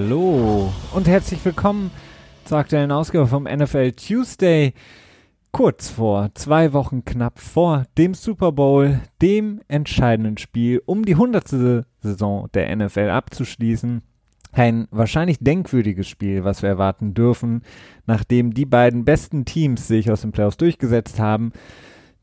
Hallo und herzlich willkommen zur aktuellen Ausgabe vom NFL Tuesday. Kurz vor, zwei Wochen knapp vor dem Super Bowl, dem entscheidenden Spiel, um die hundertste Saison der NFL abzuschließen. Ein wahrscheinlich denkwürdiges Spiel, was wir erwarten dürfen, nachdem die beiden besten Teams sich aus den Playoffs durchgesetzt haben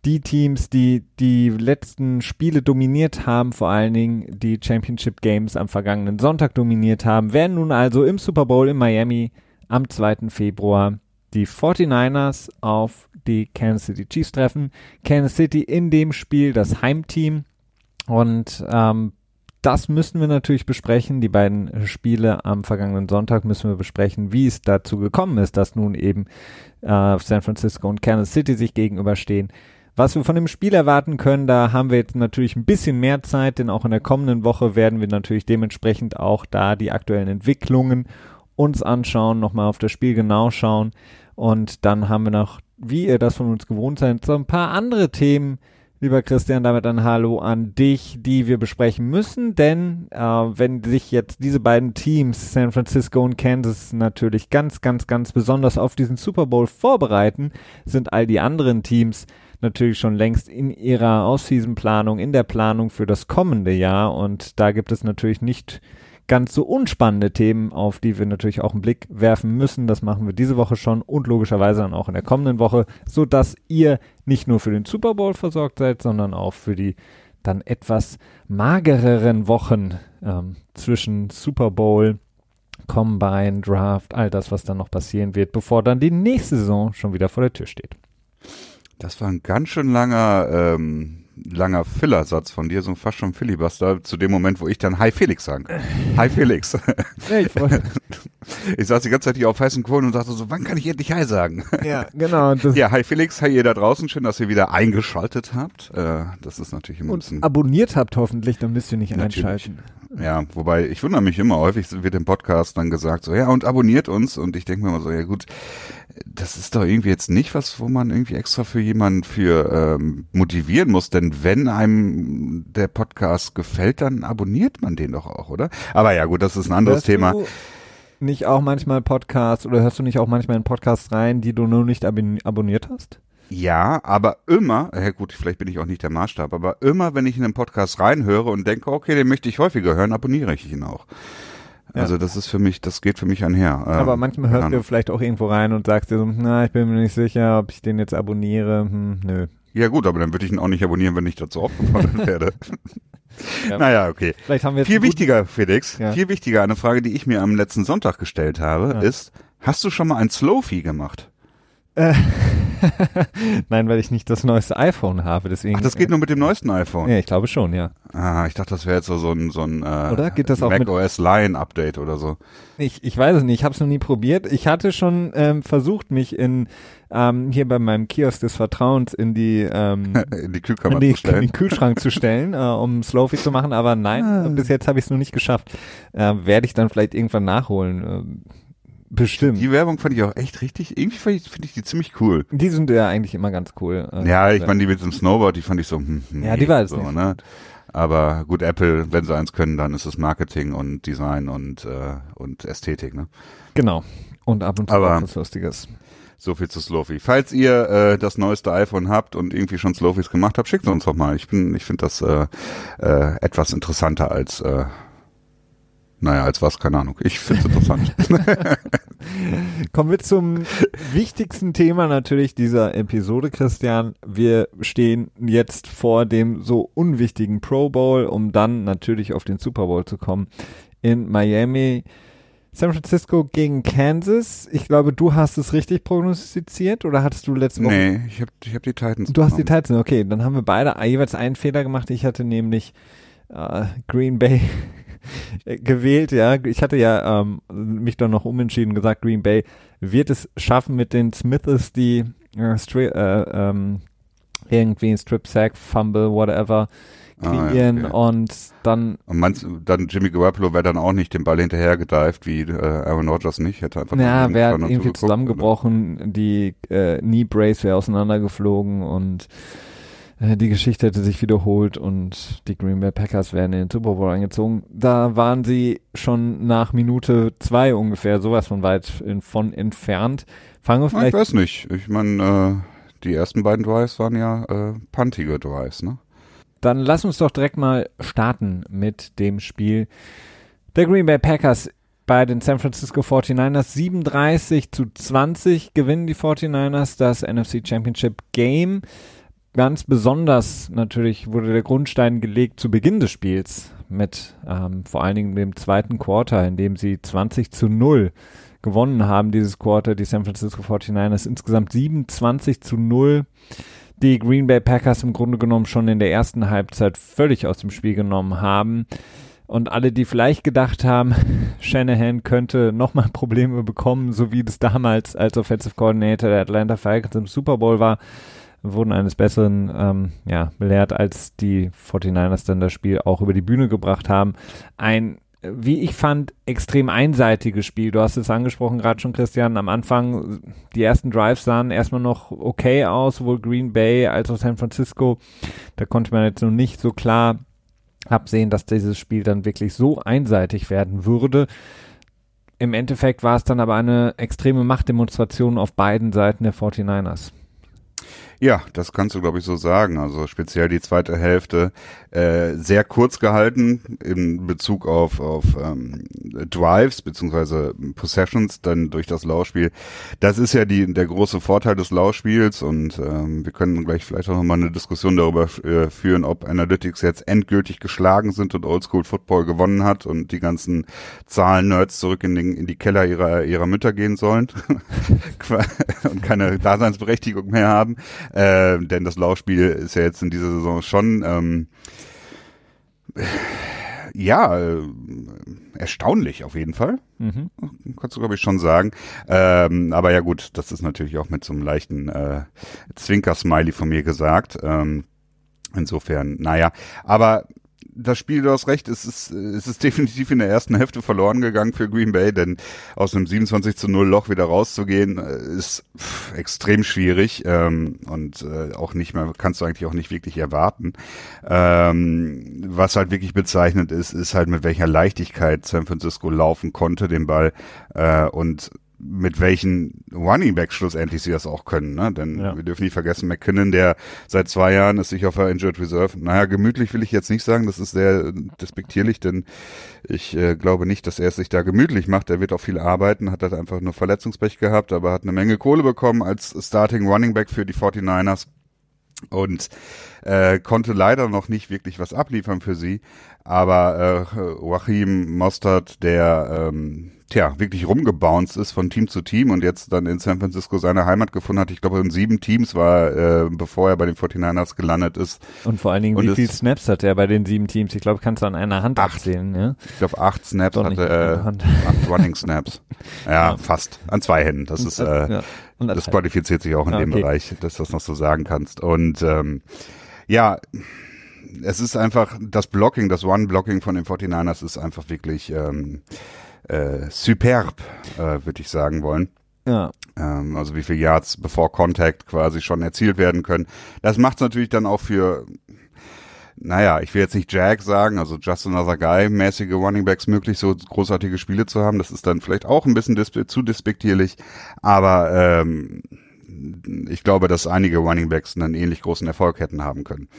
die Teams, die die letzten Spiele dominiert haben, vor allen Dingen die Championship Games am vergangenen Sonntag dominiert haben, werden nun also im Super Bowl in Miami am 2. Februar die 49ers auf die Kansas City Chiefs treffen. Kansas City in dem Spiel das Heimteam und ähm, das müssen wir natürlich besprechen. Die beiden Spiele am vergangenen Sonntag müssen wir besprechen, wie es dazu gekommen ist, dass nun eben äh, San Francisco und Kansas City sich gegenüberstehen. Was wir von dem Spiel erwarten können, da haben wir jetzt natürlich ein bisschen mehr Zeit, denn auch in der kommenden Woche werden wir natürlich dementsprechend auch da die aktuellen Entwicklungen uns anschauen, nochmal auf das Spiel genau schauen. Und dann haben wir noch, wie ihr das von uns gewohnt seid, so ein paar andere Themen, lieber Christian, damit ein Hallo an dich, die wir besprechen müssen, denn äh, wenn sich jetzt diese beiden Teams, San Francisco und Kansas, natürlich ganz, ganz, ganz besonders auf diesen Super Bowl vorbereiten, sind all die anderen Teams natürlich schon längst in ihrer Offseason-Planung, in der Planung für das kommende Jahr und da gibt es natürlich nicht ganz so unspannende Themen, auf die wir natürlich auch einen Blick werfen müssen. Das machen wir diese Woche schon und logischerweise dann auch in der kommenden Woche, so dass ihr nicht nur für den Super Bowl versorgt seid, sondern auch für die dann etwas magereren Wochen ähm, zwischen Super Bowl, Combine, Draft, all das, was dann noch passieren wird, bevor dann die nächste Saison schon wieder vor der Tür steht. Das war ein ganz schön langer, ähm, langer Fillersatz von dir, so fast schon Filibuster, zu dem Moment, wo ich dann Hi Felix sagen Hi Felix. Ja, ich, ich saß die ganze Zeit hier auf heißen Kohlen und dachte so, wann kann ich endlich Hi sagen? Ja, genau. ja, Hi Felix, hi ihr da draußen, schön, dass ihr wieder eingeschaltet habt. Äh, das ist natürlich immer und ein bisschen... abonniert habt hoffentlich, dann müsst ihr nicht natürlich. einschalten. Ja, wobei ich wundere mich immer, häufig wird im Podcast dann gesagt, so ja, und abonniert uns und ich denke mir immer so, ja gut, das ist doch irgendwie jetzt nicht was, wo man irgendwie extra für jemanden für ähm, motivieren muss, denn wenn einem der Podcast gefällt, dann abonniert man den doch auch, oder? Aber ja gut, das ist ein anderes hörst Thema. Du nicht auch manchmal Podcasts oder hörst du nicht auch manchmal in Podcasts rein, die du nur nicht abonniert hast? Ja, aber immer, ja gut, vielleicht bin ich auch nicht der Maßstab, aber immer, wenn ich in einen Podcast reinhöre und denke, okay, den möchte ich häufiger hören, abonniere ich ihn auch. Ja. Also das ist für mich, das geht für mich einher. Ähm, aber manchmal hörst du vielleicht auch irgendwo rein und sagst dir so, na, ich bin mir nicht sicher, ob ich den jetzt abonniere. Hm, nö. Ja gut, aber dann würde ich ihn auch nicht abonnieren, wenn ich dazu aufgefordert werde. Ja. Naja, okay. Vielleicht haben wir viel wichtiger, Felix, ja. viel wichtiger, eine Frage, die ich mir am letzten Sonntag gestellt habe, ja. ist, hast du schon mal ein Slowfie gemacht? Äh, Nein, weil ich nicht das neueste iPhone habe, deswegen. Ach, das geht nur mit dem neuesten iPhone? Ja, ich glaube schon, ja. Ah, ich dachte, das wäre jetzt so, so ein, so ein äh, oder? Geht das auch Mac OS Lion Update oder so. Ich, ich weiß es nicht, ich habe es noch nie probiert. Ich hatte schon ähm, versucht, mich in ähm, hier bei meinem Kiosk des Vertrauens in die ähm, in die Kühlkammer in die, zu stellen. In den Kühlschrank zu stellen, äh, um Slowfie zu machen, aber nein, ah. bis jetzt habe ich es noch nicht geschafft. Äh, Werde ich dann vielleicht irgendwann nachholen. Äh, Bestimmt. Die Werbung fand ich auch echt richtig, irgendwie finde ich, find ich die ziemlich cool. Die sind ja eigentlich immer ganz cool. Äh, ja, ich meine, die mit dem Snowboard, die fand ich so, hm, nee, Ja, die war es so, ne? Aber gut, Apple, wenn sie eins können, dann ist es Marketing und Design und, äh, und Ästhetik, ne? Genau. Und ab und zu Aber was Lustiges. So viel zu Slowfie. Falls ihr äh, das neueste iPhone habt und irgendwie schon Slowfies gemacht habt, schickt uns doch mal. Ich bin, ich finde das äh, äh, etwas interessanter als äh, naja, als was, keine Ahnung. Ich finde es interessant. Kommen wir zum wichtigsten Thema natürlich dieser Episode, Christian. Wir stehen jetzt vor dem so unwichtigen Pro Bowl, um dann natürlich auf den Super Bowl zu kommen. In Miami, San Francisco gegen Kansas. Ich glaube, du hast es richtig prognostiziert oder hattest du letzte Woche? Nee, ich habe ich hab die Titans. Du genommen. hast die Titans, okay. Dann haben wir beide jeweils einen Fehler gemacht. Ich hatte nämlich äh, Green Bay gewählt, ja. Ich hatte ja ähm, mich dann noch umentschieden gesagt, Green Bay wird es schaffen mit den Smiths, die äh, äh, ähm, irgendwie ein Strip Sack, Fumble, whatever kreieren ah, ja, okay. und dann und meinst dann Jimmy Garoppolo wäre dann auch nicht den Ball hinterher gedived wie äh, Aaron Rodgers nicht hätte einfach ja wäre irgendwie zusammengebrochen oder? die äh, Knee Brace wäre auseinandergeflogen und die Geschichte hätte sich wiederholt und die Green Bay Packers wären in den Super Bowl eingezogen. Da waren sie schon nach Minute zwei ungefähr sowas von weit von entfernt. Fangen wir vielleicht. Ich weiß nicht. Ich meine, äh, die ersten beiden Drives waren ja äh, puntige Drives, ne? Dann lass uns doch direkt mal starten mit dem Spiel der Green Bay Packers bei den San Francisco 49ers. 37 zu 20 gewinnen die 49ers das NFC Championship Game. Ganz besonders natürlich wurde der Grundstein gelegt zu Beginn des Spiels mit ähm, vor allen Dingen dem zweiten Quarter, in dem sie 20 zu 0 gewonnen haben, dieses Quarter, die San Francisco 49ers insgesamt 27 zu 0. Die Green Bay Packers im Grunde genommen schon in der ersten Halbzeit völlig aus dem Spiel genommen haben. Und alle, die vielleicht gedacht haben, Shanahan könnte nochmal Probleme bekommen, so wie das damals als Offensive Coordinator der Atlanta Falcons im Super Bowl war, wurden eines Besseren ähm, ja, belehrt, als die 49ers dann das Spiel auch über die Bühne gebracht haben. Ein, wie ich fand, extrem einseitiges Spiel. Du hast es angesprochen gerade schon, Christian, am Anfang, die ersten Drives sahen erstmal noch okay aus, sowohl Green Bay als auch San Francisco. Da konnte man jetzt noch nicht so klar absehen, dass dieses Spiel dann wirklich so einseitig werden würde. Im Endeffekt war es dann aber eine extreme Machtdemonstration auf beiden Seiten der 49ers. Ja, das kannst du, glaube ich, so sagen. Also speziell die zweite Hälfte äh, sehr kurz gehalten in Bezug auf, auf ähm, Drives beziehungsweise Possessions dann durch das Laufspiel. Das ist ja die, der große Vorteil des Laufspiels und ähm, wir können gleich vielleicht auch nochmal eine Diskussion darüber äh, führen, ob Analytics jetzt endgültig geschlagen sind und Oldschool Football gewonnen hat und die ganzen Zahlen-Nerds zurück in, den, in die Keller ihrer, ihrer Mütter gehen sollen und keine Daseinsberechtigung mehr haben. Äh, denn das Laufspiel ist ja jetzt in dieser Saison schon ähm, ja äh, erstaunlich auf jeden Fall. Mhm. Kannst du, glaube ich, schon sagen. Ähm, aber ja gut, das ist natürlich auch mit so einem leichten äh, Zwinker-Smiley von mir gesagt. Ähm, insofern, naja, aber das Spiel, du hast recht, es ist, es ist definitiv in der ersten Hälfte verloren gegangen für Green Bay, denn aus einem 27 zu 0 Loch wieder rauszugehen, äh, ist pff, extrem schwierig ähm, und äh, auch nicht mehr, kannst du eigentlich auch nicht wirklich erwarten. Ähm, was halt wirklich bezeichnend ist, ist halt mit welcher Leichtigkeit San Francisco laufen konnte, den Ball äh, und mit welchen Running Backs schlussendlich sie das auch können, ne? Denn ja. wir dürfen nicht vergessen, McKinnon, der seit zwei Jahren ist sich auf der Injured Reserve. Naja, gemütlich will ich jetzt nicht sagen, das ist sehr despektierlich, denn ich äh, glaube nicht, dass er es sich da gemütlich macht. Er wird auch viel arbeiten, hat halt einfach nur Verletzungspech gehabt, aber hat eine Menge Kohle bekommen als Starting Running Back für die 49ers und äh, konnte leider noch nicht wirklich was abliefern für sie. Aber äh, Joachim Mostert, der ähm, tja, wirklich rumgebounced ist von Team zu Team und jetzt dann in San Francisco seine Heimat gefunden hat. Ich glaube, in sieben Teams war, äh, bevor er bei den 49ers gelandet ist. Und vor allen Dingen, und wie viele Snaps hat er bei den sieben Teams? Ich glaube, kannst du an einer Hand acht. abzählen, ja? Ich glaube, acht Snaps Doch hatte er, äh, acht Running Snaps. Ja, ja, fast. An zwei Händen. Das ist, äh, ja. das qualifiziert sich auch in dem okay. Bereich, dass du das noch so sagen kannst. Und ähm, ja, es ist einfach, das Blocking, das One-Blocking von den 49ers ist einfach wirklich ähm, äh, superb, äh, würde ich sagen wollen. Ja. Ähm, also wie viele Yards bevor Contact quasi schon erzielt werden können. Das macht es natürlich dann auch für, naja, ich will jetzt nicht Jag sagen, also Just Another Guy, mäßige Running Backs möglich, so großartige Spiele zu haben. Das ist dann vielleicht auch ein bisschen dispe zu despektierlich, aber ähm, ich glaube, dass einige Running Backs einen ähnlich großen Erfolg hätten haben können.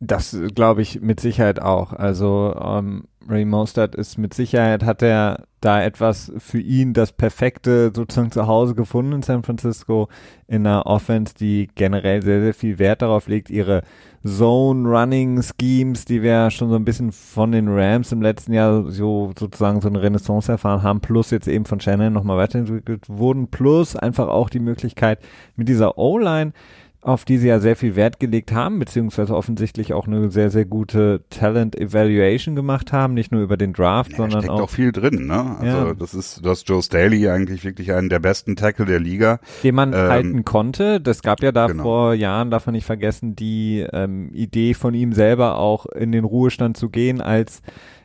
Das glaube ich mit Sicherheit auch. Also ähm, Ray Mostert ist mit Sicherheit, hat er da etwas für ihn das perfekte sozusagen zu Hause gefunden in San Francisco in einer Offense, die generell sehr, sehr viel Wert darauf legt, ihre Zone-Running-Schemes, die wir schon so ein bisschen von den Rams im letzten Jahr so sozusagen so eine Renaissance erfahren haben, plus jetzt eben von Shannon nochmal weiterentwickelt wurden, plus einfach auch die Möglichkeit mit dieser O-Line auf die sie ja sehr viel Wert gelegt haben, beziehungsweise offensichtlich auch eine sehr, sehr gute Talent Evaluation gemacht haben, nicht nur über den Draft, ja, sondern steckt auch, auch viel drin, ne? Also ja. das ist, du hast Joe Staley eigentlich wirklich einen der besten Tackle der Liga. Den man ähm, halten konnte. Das gab ja da genau. vor Jahren, darf man nicht vergessen, die ähm, Idee von ihm selber auch in den Ruhestand zu gehen, als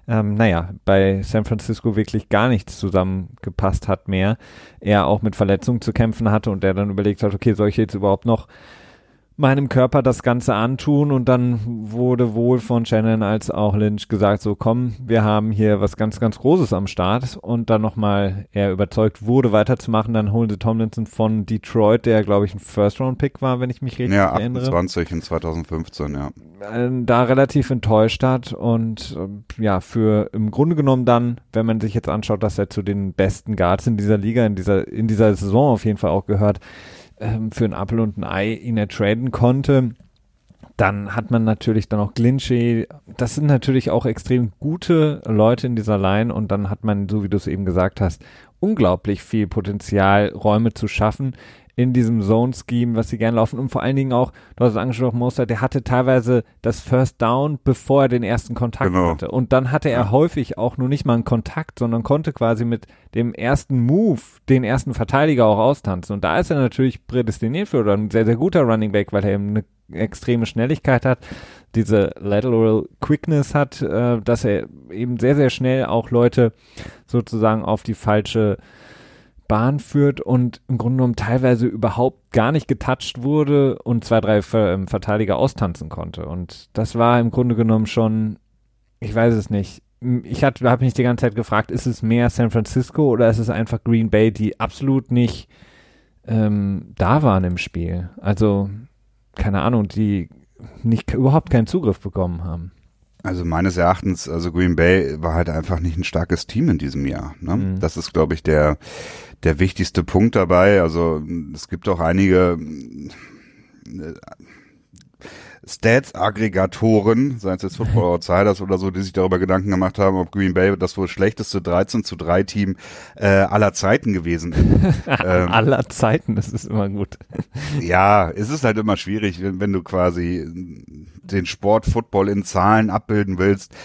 ähm, naja, bei San Francisco wirklich gar nichts zusammengepasst hat mehr. Er auch mit Verletzungen zu kämpfen hatte und der dann überlegt hat, okay, soll ich jetzt überhaupt noch meinem Körper das Ganze antun und dann wurde wohl von Shannon als auch Lynch gesagt, so komm, wir haben hier was ganz, ganz Großes am Start und dann nochmal er überzeugt wurde weiterzumachen, dann holen sie Tomlinson von Detroit, der glaube ich ein First-Round-Pick war, wenn ich mich richtig ja, erinnere. Ja, 28 in 2015, ja. Da relativ enttäuscht hat und äh, ja, für im Grunde genommen dann, wenn man sich jetzt anschaut, dass er zu den besten Guards in dieser Liga, in dieser, in dieser Saison auf jeden Fall auch gehört, ähm, für ein Apple und ein Ei ihn ertraden konnte. Dann hat man natürlich dann auch Glinchy. Das sind natürlich auch extrem gute Leute in dieser Line und dann hat man, so wie du es eben gesagt hast, unglaublich viel Potenzial, Räume zu schaffen in diesem Zone-Scheme, was sie gerne laufen und vor allen Dingen auch, du hast es angesprochen, Mostert, der hatte teilweise das First Down, bevor er den ersten Kontakt genau. hatte und dann hatte er ja. häufig auch nur nicht mal einen Kontakt, sondern konnte quasi mit dem ersten Move den ersten Verteidiger auch austanzen und da ist er natürlich prädestiniert für oder ein sehr, sehr guter Running Back, weil er eben eine extreme Schnelligkeit hat, diese Lateral Quickness hat, äh, dass er eben sehr, sehr schnell auch Leute sozusagen auf die falsche Bahn führt und im Grunde genommen teilweise überhaupt gar nicht getoucht wurde und zwei, drei ähm, Verteidiger austanzen konnte. Und das war im Grunde genommen schon, ich weiß es nicht. Ich habe mich die ganze Zeit gefragt, ist es mehr San Francisco oder ist es einfach Green Bay, die absolut nicht ähm, da waren im Spiel? Also, keine Ahnung, die nicht überhaupt keinen Zugriff bekommen haben. Also meines Erachtens, also Green Bay war halt einfach nicht ein starkes Team in diesem Jahr. Ne? Mhm. Das ist, glaube ich, der der wichtigste Punkt dabei. Also es gibt auch einige äh, Stats-Aggregatoren, seien es jetzt Football Outsiders oder so, die sich darüber Gedanken gemacht haben, ob Green Bay das wohl schlechteste 13 zu 3 Team äh, aller Zeiten gewesen ist. ähm, aller Zeiten, das ist immer gut. ja, es ist halt immer schwierig, wenn, wenn du quasi den Sport Football in Zahlen abbilden willst.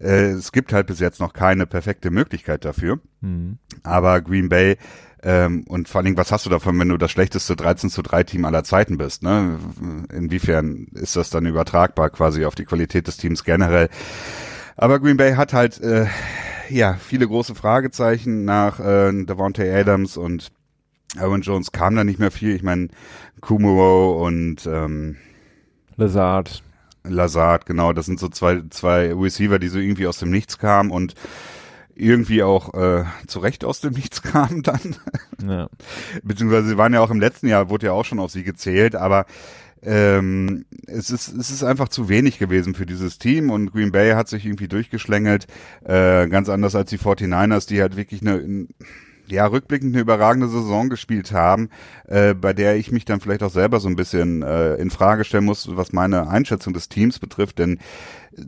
Äh, es gibt halt bis jetzt noch keine perfekte Möglichkeit dafür. Mhm. Aber Green Bay ähm, und vor allen Dingen, was hast du davon, wenn du das schlechteste 13 zu 3 Team aller Zeiten bist? Ne? Inwiefern ist das dann übertragbar quasi auf die Qualität des Teams generell? Aber Green Bay hat halt äh, ja viele große Fragezeichen nach äh, Davante Adams und Aaron Jones kam da nicht mehr viel. Ich meine, Kumuro und ähm, Lazard. Lazard, genau, das sind so zwei, zwei Receiver, die so irgendwie aus dem Nichts kamen und irgendwie auch äh, zu Recht aus dem Nichts kamen dann. Ja. Beziehungsweise sie waren ja auch im letzten Jahr, wurde ja auch schon auf sie gezählt, aber ähm, es, ist, es ist einfach zu wenig gewesen für dieses Team und Green Bay hat sich irgendwie durchgeschlängelt, äh, ganz anders als die 49ers, die halt wirklich eine ja, rückblickend eine überragende Saison gespielt haben, äh, bei der ich mich dann vielleicht auch selber so ein bisschen äh, in Frage stellen muss, was meine Einschätzung des Teams betrifft, denn äh,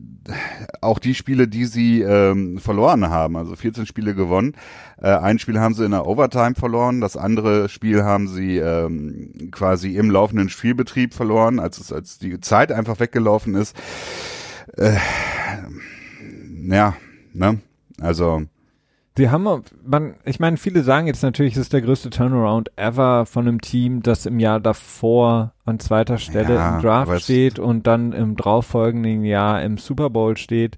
auch die Spiele, die sie ähm, verloren haben, also 14 Spiele gewonnen, äh, ein Spiel haben sie in der Overtime verloren, das andere Spiel haben sie ähm, quasi im laufenden Spielbetrieb verloren, als es als die Zeit einfach weggelaufen ist. Äh, ja, ne? Also die haben, man, ich meine, viele sagen jetzt natürlich, es ist der größte Turnaround ever von einem Team, das im Jahr davor an zweiter Stelle ja, im Draft steht und dann im darauffolgenden Jahr im Super Bowl steht.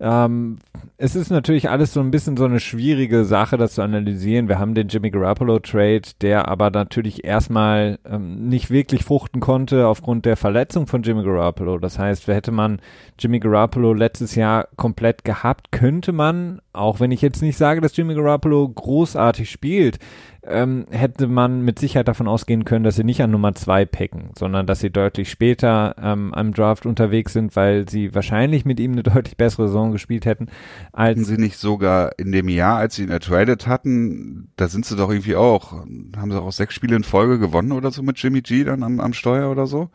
Ähm, es ist natürlich alles so ein bisschen so eine schwierige Sache, das zu analysieren. Wir haben den Jimmy Garoppolo Trade, der aber natürlich erstmal ähm, nicht wirklich fruchten konnte aufgrund der Verletzung von Jimmy Garoppolo. Das heißt, hätte man Jimmy Garoppolo letztes Jahr komplett gehabt, könnte man, auch wenn ich jetzt nicht sage, dass Jimmy Garoppolo großartig spielt, ähm, hätte man mit Sicherheit davon ausgehen können, dass sie nicht an Nummer zwei picken, sondern dass sie deutlich später ähm, am Draft unterwegs sind, weil sie wahrscheinlich mit ihm eine deutlich bessere Saison gespielt hätten. Als hatten sie nicht sogar in dem Jahr, als sie ihn ertradet hatten, da sind sie doch irgendwie auch, haben sie auch sechs Spiele in Folge gewonnen oder so mit Jimmy G dann am, am Steuer oder so?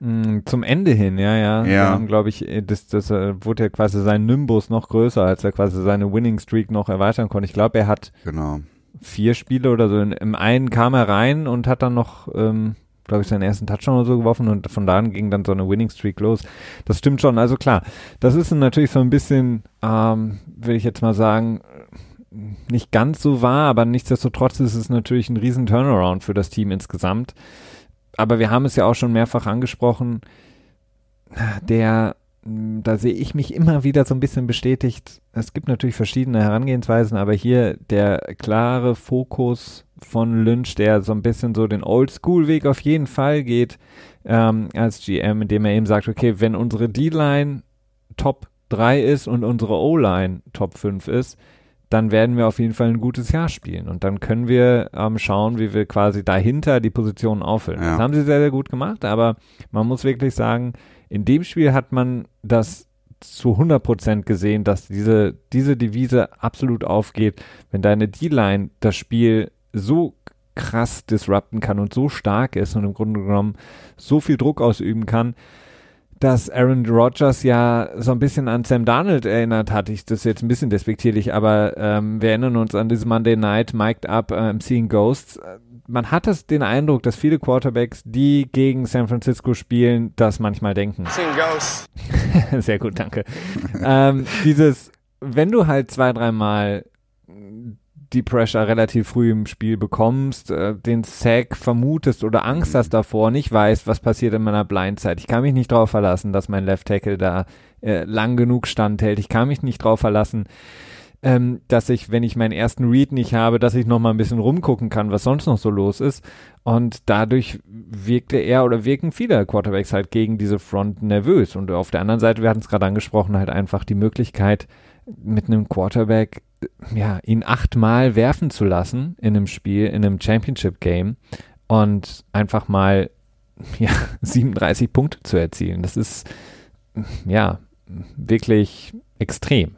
Mm, zum Ende hin, ja, ja. Ja. glaube ich, äh, das, das äh, wurde ja quasi sein Nimbus noch größer, als er quasi seine Winning Streak noch erweitern konnte. Ich glaube, er hat genau vier Spiele oder so. Im einen kam er rein und hat dann noch, ähm, glaube ich, seinen ersten Touchdown oder so geworfen und von da an ging dann so eine Winning Streak los. Das stimmt schon. Also klar, das ist natürlich so ein bisschen, ähm, will ich jetzt mal sagen, nicht ganz so wahr, aber nichtsdestotrotz ist es natürlich ein riesen Turnaround für das Team insgesamt. Aber wir haben es ja auch schon mehrfach angesprochen, der da sehe ich mich immer wieder so ein bisschen bestätigt. Es gibt natürlich verschiedene Herangehensweisen, aber hier der klare Fokus von Lynch, der so ein bisschen so den Oldschool-Weg auf jeden Fall geht, ähm, als GM, indem er eben sagt, okay, wenn unsere D-Line Top 3 ist und unsere O-Line Top 5 ist, dann werden wir auf jeden Fall ein gutes Jahr spielen. Und dann können wir ähm, schauen, wie wir quasi dahinter die Positionen auffüllen. Ja. Das haben sie sehr, sehr gut gemacht, aber man muss wirklich sagen, in dem Spiel hat man das zu 100% gesehen, dass diese, diese Devise absolut aufgeht, wenn deine D-Line das Spiel so krass disrupten kann und so stark ist und im Grunde genommen so viel Druck ausüben kann, dass Aaron Rodgers ja so ein bisschen an Sam Darnold erinnert hat. Ich das jetzt ein bisschen despektierlich, aber ähm, wir erinnern uns an diese Monday Night Mic'd Up ähm, Seeing Ghosts. Man hat es den Eindruck, dass viele Quarterbacks, die gegen San Francisco spielen, das manchmal denken. Seeing Ghosts. Sehr gut, danke. ähm, dieses, wenn du halt zwei, dreimal die Pressure relativ früh im Spiel bekommst, äh, den Sack vermutest oder Angst hast davor, nicht weißt, was passiert in meiner Blindzeit. Ich kann mich nicht darauf verlassen, dass mein Left Tackle da äh, lang genug standhält. Ich kann mich nicht darauf verlassen, ähm, dass ich, wenn ich meinen ersten Read nicht habe, dass ich noch mal ein bisschen rumgucken kann, was sonst noch so los ist. Und dadurch wirkte er oder wirken viele Quarterbacks halt gegen diese Front nervös. Und auf der anderen Seite, wir hatten es gerade angesprochen, halt einfach die Möglichkeit, mit einem Quarterback ja, ihn achtmal werfen zu lassen in einem Spiel, in einem Championship-Game und einfach mal ja, 37 Punkte zu erzielen. Das ist ja wirklich extrem.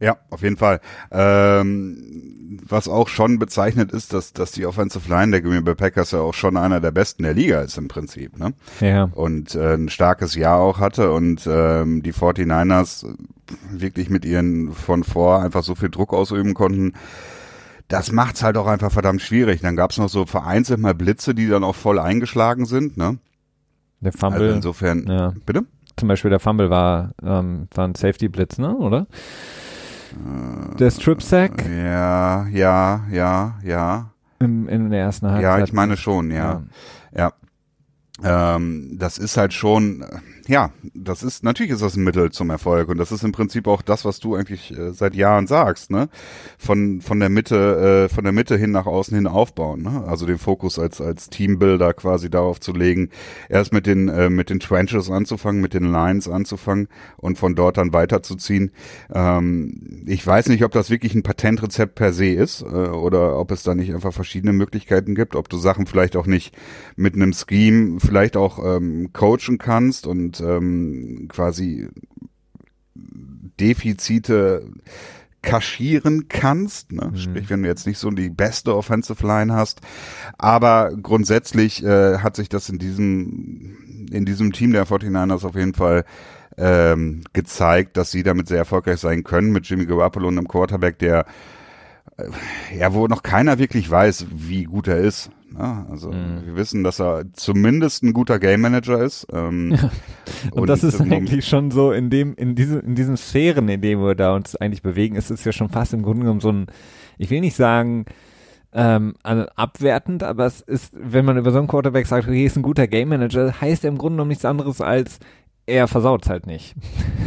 Ja, auf jeden Fall. Ähm, was auch schon bezeichnet ist, dass, dass die Offensive Line der Green Bay Packers ja auch schon einer der besten der Liga ist im Prinzip. Ne? Ja. Und äh, ein starkes Jahr auch hatte und ähm, die 49ers wirklich mit ihren von vor einfach so viel Druck ausüben konnten. Das macht's halt auch einfach verdammt schwierig. Dann gab's noch so vereinzelt mal Blitze, die dann auch voll eingeschlagen sind. Ne? Der Fumble. Also insofern, ja. bitte? Zum Beispiel der Fumble war, ähm, war ein Safety-Blitz, ne? oder? Der Strip Sack? Ja, ja, ja, ja. Im, in der ersten Halbzeit. Ja, ich meine schon, ja. Ja. ja. Ähm, das ist halt schon, ja, das ist, natürlich ist das ein Mittel zum Erfolg und das ist im Prinzip auch das, was du eigentlich äh, seit Jahren sagst, ne? Von, von der Mitte, äh, von der Mitte hin nach außen hin aufbauen, ne? Also den Fokus als, als Teambuilder quasi darauf zu legen, erst mit den, äh, mit den Trenches anzufangen, mit den Lines anzufangen und von dort dann weiterzuziehen. Ähm, ich weiß nicht, ob das wirklich ein Patentrezept per se ist, äh, oder ob es da nicht einfach verschiedene Möglichkeiten gibt, ob du Sachen vielleicht auch nicht mit einem Scheme vielleicht auch ähm, coachen kannst und ähm, quasi Defizite kaschieren kannst, ne? Mhm. sprich wenn du jetzt nicht so die beste Offensive Line hast, aber grundsätzlich äh, hat sich das in diesem in diesem Team der 49ers auf jeden Fall ähm, gezeigt, dass sie damit sehr erfolgreich sein können mit Jimmy Garoppolo und einem Quarterback, der äh, ja, wo noch keiner wirklich weiß, wie gut er ist. Ne? Also mhm. wir wissen, dass er zumindest ein guter Game Manager ist. Ähm, ja. und, und, das ist eigentlich schon so in dem, in diesem, in diesen Sphären, in denen wir da uns eigentlich bewegen, ist es ja schon fast im Grunde genommen so ein, ich will nicht sagen, ähm, abwertend, aber es ist, wenn man über so einen Quarterback sagt, okay, ist ein guter Game Manager, heißt er im Grunde genommen nichts anderes als, er versaut halt nicht.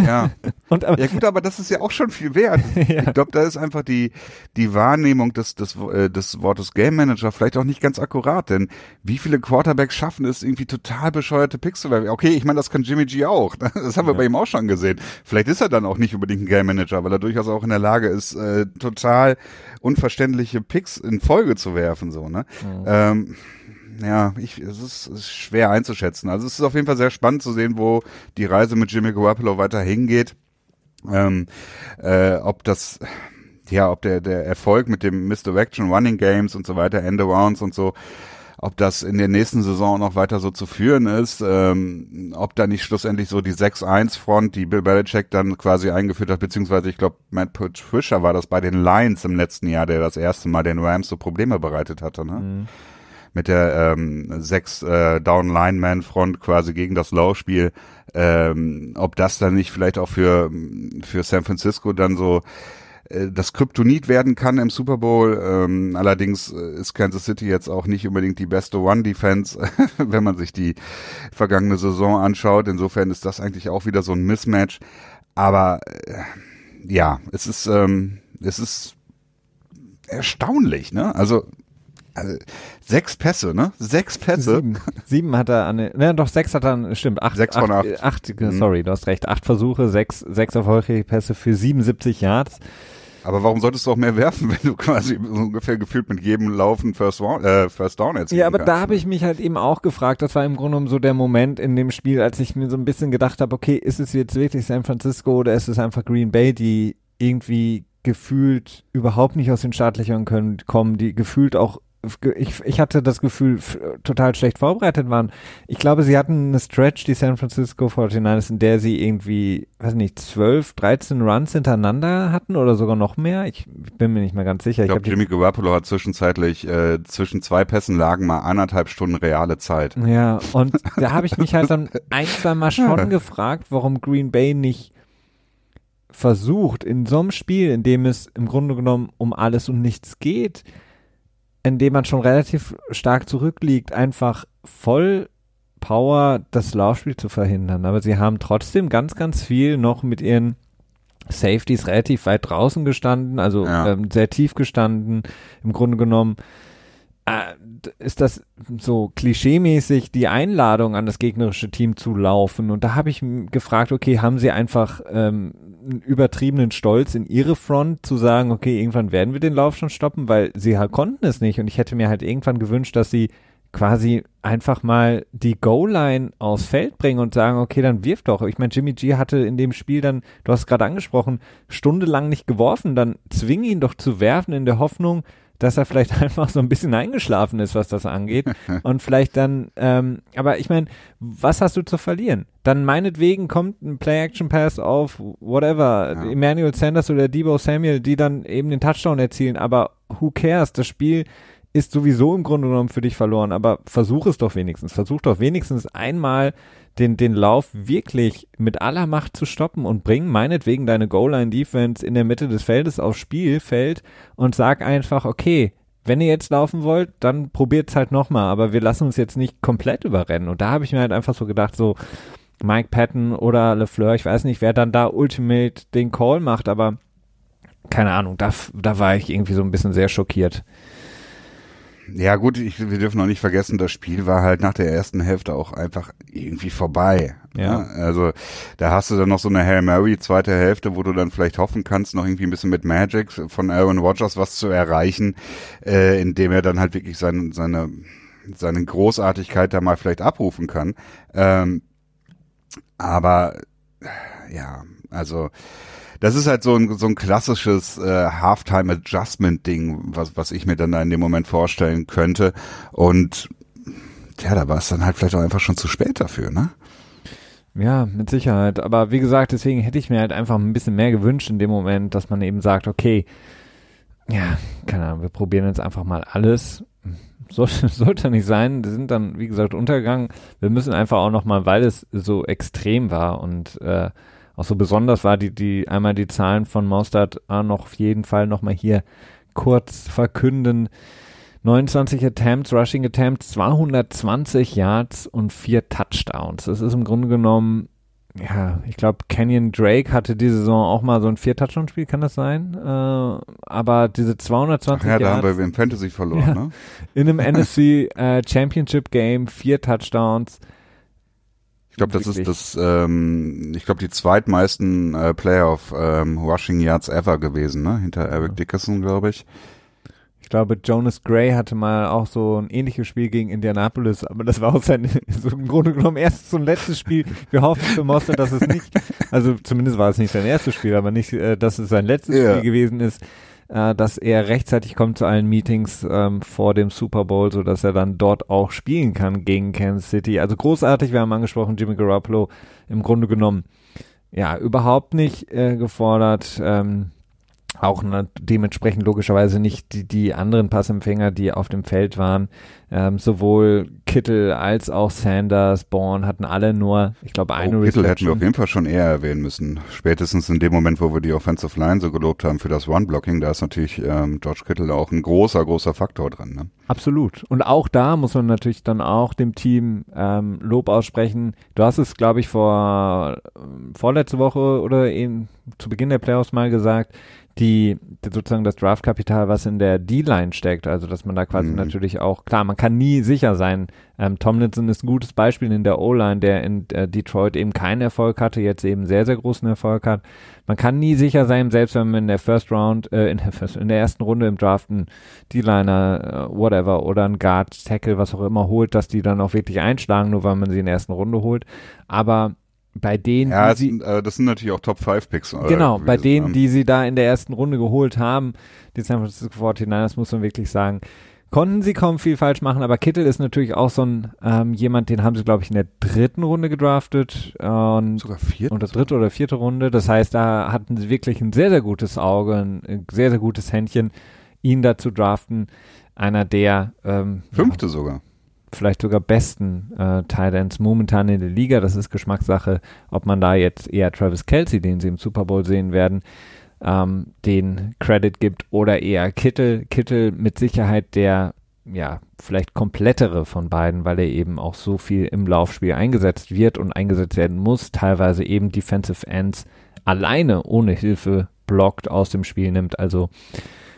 Ja. Und, aber, ja gut, aber das ist ja auch schon viel wert. ja. Ich glaube, da ist einfach die, die Wahrnehmung des, des, äh, des Wortes Game Manager vielleicht auch nicht ganz akkurat, denn wie viele Quarterbacks schaffen es, irgendwie total bescheuerte Picks zu werfen? Okay, ich meine, das kann Jimmy G auch. Das haben wir ja. bei ihm auch schon gesehen. Vielleicht ist er dann auch nicht unbedingt ein Game Manager, weil er durchaus auch in der Lage ist, äh, total unverständliche Picks in Folge zu werfen, so, ne? Mhm. Ähm, ja, ich, es ist, es ist schwer einzuschätzen. Also es ist auf jeden Fall sehr spannend zu sehen, wo die Reise mit Jimmy Garoppolo weiter hingeht. Ähm, äh, ob das, ja, ob der, der Erfolg mit dem Mr. Action Running Games und so weiter, Endarounds und so, ob das in der nächsten Saison noch weiter so zu führen ist, ähm, ob da nicht schlussendlich so die 6-1-Front, die Bill Belichick dann quasi eingeführt hat, beziehungsweise ich glaube, Matt Patricia war das bei den Lions im letzten Jahr, der das erste Mal den Rams so Probleme bereitet hatte, ne? Mhm mit der ähm, sechs äh, Down Lineman Front quasi gegen das Low-Spiel, ähm, ob das dann nicht vielleicht auch für für San Francisco dann so äh, das Kryptonit werden kann im Super Bowl. Ähm, allerdings äh, ist Kansas City jetzt auch nicht unbedingt die beste One-Defense, wenn man sich die vergangene Saison anschaut. Insofern ist das eigentlich auch wieder so ein Mismatch. Aber äh, ja, es ist, ähm, es ist erstaunlich, ne? Also also, sechs Pässe, ne? Sechs Pässe. Sieben, sieben hat er an, ne, doch sechs hat er, stimmt, acht. Sechs von acht. acht, acht mhm. sorry, du hast recht, acht Versuche, sechs, sechs erfolgreiche Pässe für 77 Yards. Aber warum solltest du auch mehr werfen, wenn du quasi so ungefähr gefühlt mit jedem Laufen First, äh, First Down erzielen Ja, aber kannst, da habe ich mich halt eben auch gefragt, das war im Grunde genommen so der Moment in dem Spiel, als ich mir so ein bisschen gedacht habe, okay, ist es jetzt wirklich San Francisco oder ist es einfach Green Bay, die irgendwie gefühlt überhaupt nicht aus den Startlöchern können, kommen, die gefühlt auch ich, ich hatte das Gefühl, total schlecht vorbereitet waren. Ich glaube, sie hatten eine Stretch, die San Francisco 49ers, in der sie irgendwie, weiß nicht, 12, 13 Runs hintereinander hatten oder sogar noch mehr. Ich, bin mir nicht mehr ganz sicher. Ich, glaube, Jimmy Garoppolo hat zwischenzeitlich, äh, zwischen zwei Pässen lagen mal anderthalb Stunden reale Zeit. Ja, und da habe ich mich halt dann ein, zwei Mal schon gefragt, warum Green Bay nicht versucht, in so einem Spiel, in dem es im Grunde genommen um alles und nichts geht, in dem man schon relativ stark zurückliegt, einfach voll Power das Laufspiel zu verhindern. Aber sie haben trotzdem ganz, ganz viel noch mit ihren Safeties relativ weit draußen gestanden, also ja. ähm, sehr tief gestanden, im Grunde genommen ist das so klischeemäßig die Einladung an das gegnerische Team zu laufen. Und da habe ich gefragt, okay, haben sie einfach ähm, einen übertriebenen Stolz in ihre Front zu sagen, okay, irgendwann werden wir den Lauf schon stoppen, weil sie halt konnten es nicht. Und ich hätte mir halt irgendwann gewünscht, dass sie quasi einfach mal die Goal-Line aufs Feld bringen und sagen, okay, dann wirf doch. Ich meine, Jimmy G hatte in dem Spiel dann, du hast es gerade angesprochen, stundenlang nicht geworfen, dann zwing ihn doch zu werfen in der Hoffnung, dass er vielleicht einfach so ein bisschen eingeschlafen ist, was das angeht. und vielleicht dann, ähm, aber ich meine, was hast du zu verlieren? Dann meinetwegen kommt ein Play-Action-Pass auf whatever, ja. Emmanuel Sanders oder Debo Samuel, die dann eben den Touchdown erzielen, aber who cares? Das Spiel ist sowieso im Grunde genommen für dich verloren, aber versuch es doch wenigstens. Versuch doch wenigstens einmal den, den Lauf wirklich mit aller Macht zu stoppen und bring meinetwegen deine Goal-Line-Defense in der Mitte des Feldes aufs Spielfeld und sag einfach, okay, wenn ihr jetzt laufen wollt, dann probiert's halt nochmal, aber wir lassen uns jetzt nicht komplett überrennen. Und da habe ich mir halt einfach so gedacht, so Mike Patton oder LeFleur, ich weiß nicht, wer dann da Ultimate den Call macht, aber keine Ahnung, da, da war ich irgendwie so ein bisschen sehr schockiert. Ja gut, ich, wir dürfen noch nicht vergessen, das Spiel war halt nach der ersten Hälfte auch einfach irgendwie vorbei. Ja. Ne? Also da hast du dann noch so eine Hail Mary zweite Hälfte, wo du dann vielleicht hoffen kannst, noch irgendwie ein bisschen mit Magic von Aaron Rodgers was zu erreichen, äh, indem er dann halt wirklich seine, seine, seine Großartigkeit da mal vielleicht abrufen kann. Ähm, aber ja, also das ist halt so ein, so ein klassisches äh, Halftime-Adjustment-Ding, was, was ich mir dann da in dem Moment vorstellen könnte. Und ja, da war es dann halt vielleicht auch einfach schon zu spät dafür, ne? Ja, mit Sicherheit. Aber wie gesagt, deswegen hätte ich mir halt einfach ein bisschen mehr gewünscht in dem Moment, dass man eben sagt, okay, ja, keine Ahnung, wir probieren jetzt einfach mal alles. Sollte, sollte nicht sein. Die sind dann, wie gesagt, untergegangen. Wir müssen einfach auch nochmal, weil es so extrem war und äh, auch so besonders war, die, die einmal die Zahlen von Maustad noch auf jeden Fall nochmal hier kurz verkünden. 29 Attempts, Rushing Attempts, 220 Yards und vier Touchdowns. Das ist im Grunde genommen, ja, ich glaube, Kenyon Drake hatte diese Saison auch mal so ein Vier-Touchdown-Spiel, kann das sein? Äh, aber diese 220 Ach ja, Yards. da haben wir im Fantasy verloren, ja, ne? In einem NFC äh, Championship Game, vier Touchdowns. Ich glaube, das ist das, ähm, ich glaube, die zweitmeisten äh, Playoff ähm, Rushing Yards ever gewesen, ne? Hinter Eric Dickerson, glaube ich. Ich glaube, Jonas Gray hatte mal auch so ein ähnliches Spiel gegen Indianapolis, aber das war auch sein, so im Grunde genommen erstes und letztes Spiel. Wir hoffen für Monster, dass es nicht, also zumindest war es nicht sein erstes Spiel, aber nicht, äh, dass es sein letztes yeah. Spiel gewesen ist äh, dass er rechtzeitig kommt zu allen Meetings ähm, vor dem Super Bowl, so dass er dann dort auch spielen kann gegen Kansas City. Also großartig, wir haben angesprochen, Jimmy Garoppolo im Grunde genommen ja überhaupt nicht äh, gefordert. Ähm, auch ne, dementsprechend logischerweise nicht die, die anderen Passempfänger, die auf dem Feld waren. Ähm, sowohl Kittel als auch Sanders, Bourne hatten alle nur, ich glaube, eine oh, Kittel hätten wir auf jeden Fall schon eher erwähnen müssen. Spätestens in dem Moment, wo wir die Offensive Line so gelobt haben für das One-Blocking, da ist natürlich ähm, George Kittel auch ein großer, großer Faktor drin. Ne? Absolut. Und auch da muss man natürlich dann auch dem Team ähm, Lob aussprechen. Du hast es, glaube ich, vor vorletzte Woche oder in, zu Beginn der Playoffs mal gesagt, die sozusagen das Draftkapital, was in der D-Line steckt, also dass man da quasi mhm. natürlich auch, klar, man kann nie sicher sein. Ähm, Tomlinson ist ein gutes Beispiel in der O-Line, der in äh, Detroit eben keinen Erfolg hatte, jetzt eben sehr, sehr großen Erfolg hat. Man kann nie sicher sein, selbst wenn man in der First Round, äh, in, der First, in der ersten Runde im Draft einen D-Liner, äh, whatever, oder einen Guard, Tackle, was auch immer holt, dass die dann auch wirklich einschlagen, nur weil man sie in der ersten Runde holt. Aber bei denen, ja, die sie, äh, das sind natürlich auch Top 5 Picks. Genau, bei denen, haben. die sie da in der ersten Runde geholt haben, die San Francisco 49ers, muss man wirklich sagen, konnten sie kaum viel falsch machen, aber Kittel ist natürlich auch so ein ähm, jemand, den haben sie, glaube ich, in der dritten Runde gedraftet. und, Sogar vierte? Oder dritte oder vierte Runde. Das heißt, da hatten sie wirklich ein sehr, sehr gutes Auge, ein sehr, sehr gutes Händchen, ihn da zu draften. Einer der ähm, Fünfte ja, sogar vielleicht sogar besten äh, Tight momentan in der Liga. Das ist Geschmackssache, ob man da jetzt eher Travis Kelsey, den sie im Super Bowl sehen werden, ähm, den Credit gibt oder eher Kittel. Kittel mit Sicherheit der ja, vielleicht komplettere von beiden, weil er eben auch so viel im Laufspiel eingesetzt wird und eingesetzt werden muss, teilweise eben Defensive Ends alleine ohne Hilfe blockt aus dem Spiel nimmt. Also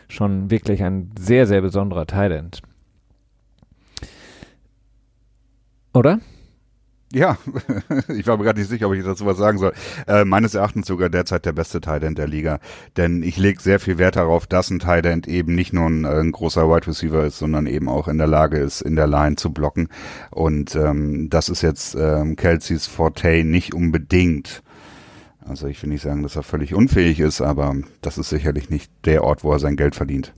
schon wirklich ein sehr, sehr besonderer Tight End. Oder? Ja, ich war mir gerade nicht sicher, ob ich dazu was sagen soll. Äh, meines Erachtens sogar derzeit der beste Tight der Liga. Denn ich lege sehr viel Wert darauf, dass ein Tight eben nicht nur ein, ein, großer Wide Receiver ist, sondern eben auch in der Lage ist, in der Line zu blocken. Und ähm, das ist jetzt ähm, Kelseys Forte nicht unbedingt. Also ich will nicht sagen, dass er völlig unfähig ist, aber das ist sicherlich nicht der Ort, wo er sein Geld verdient.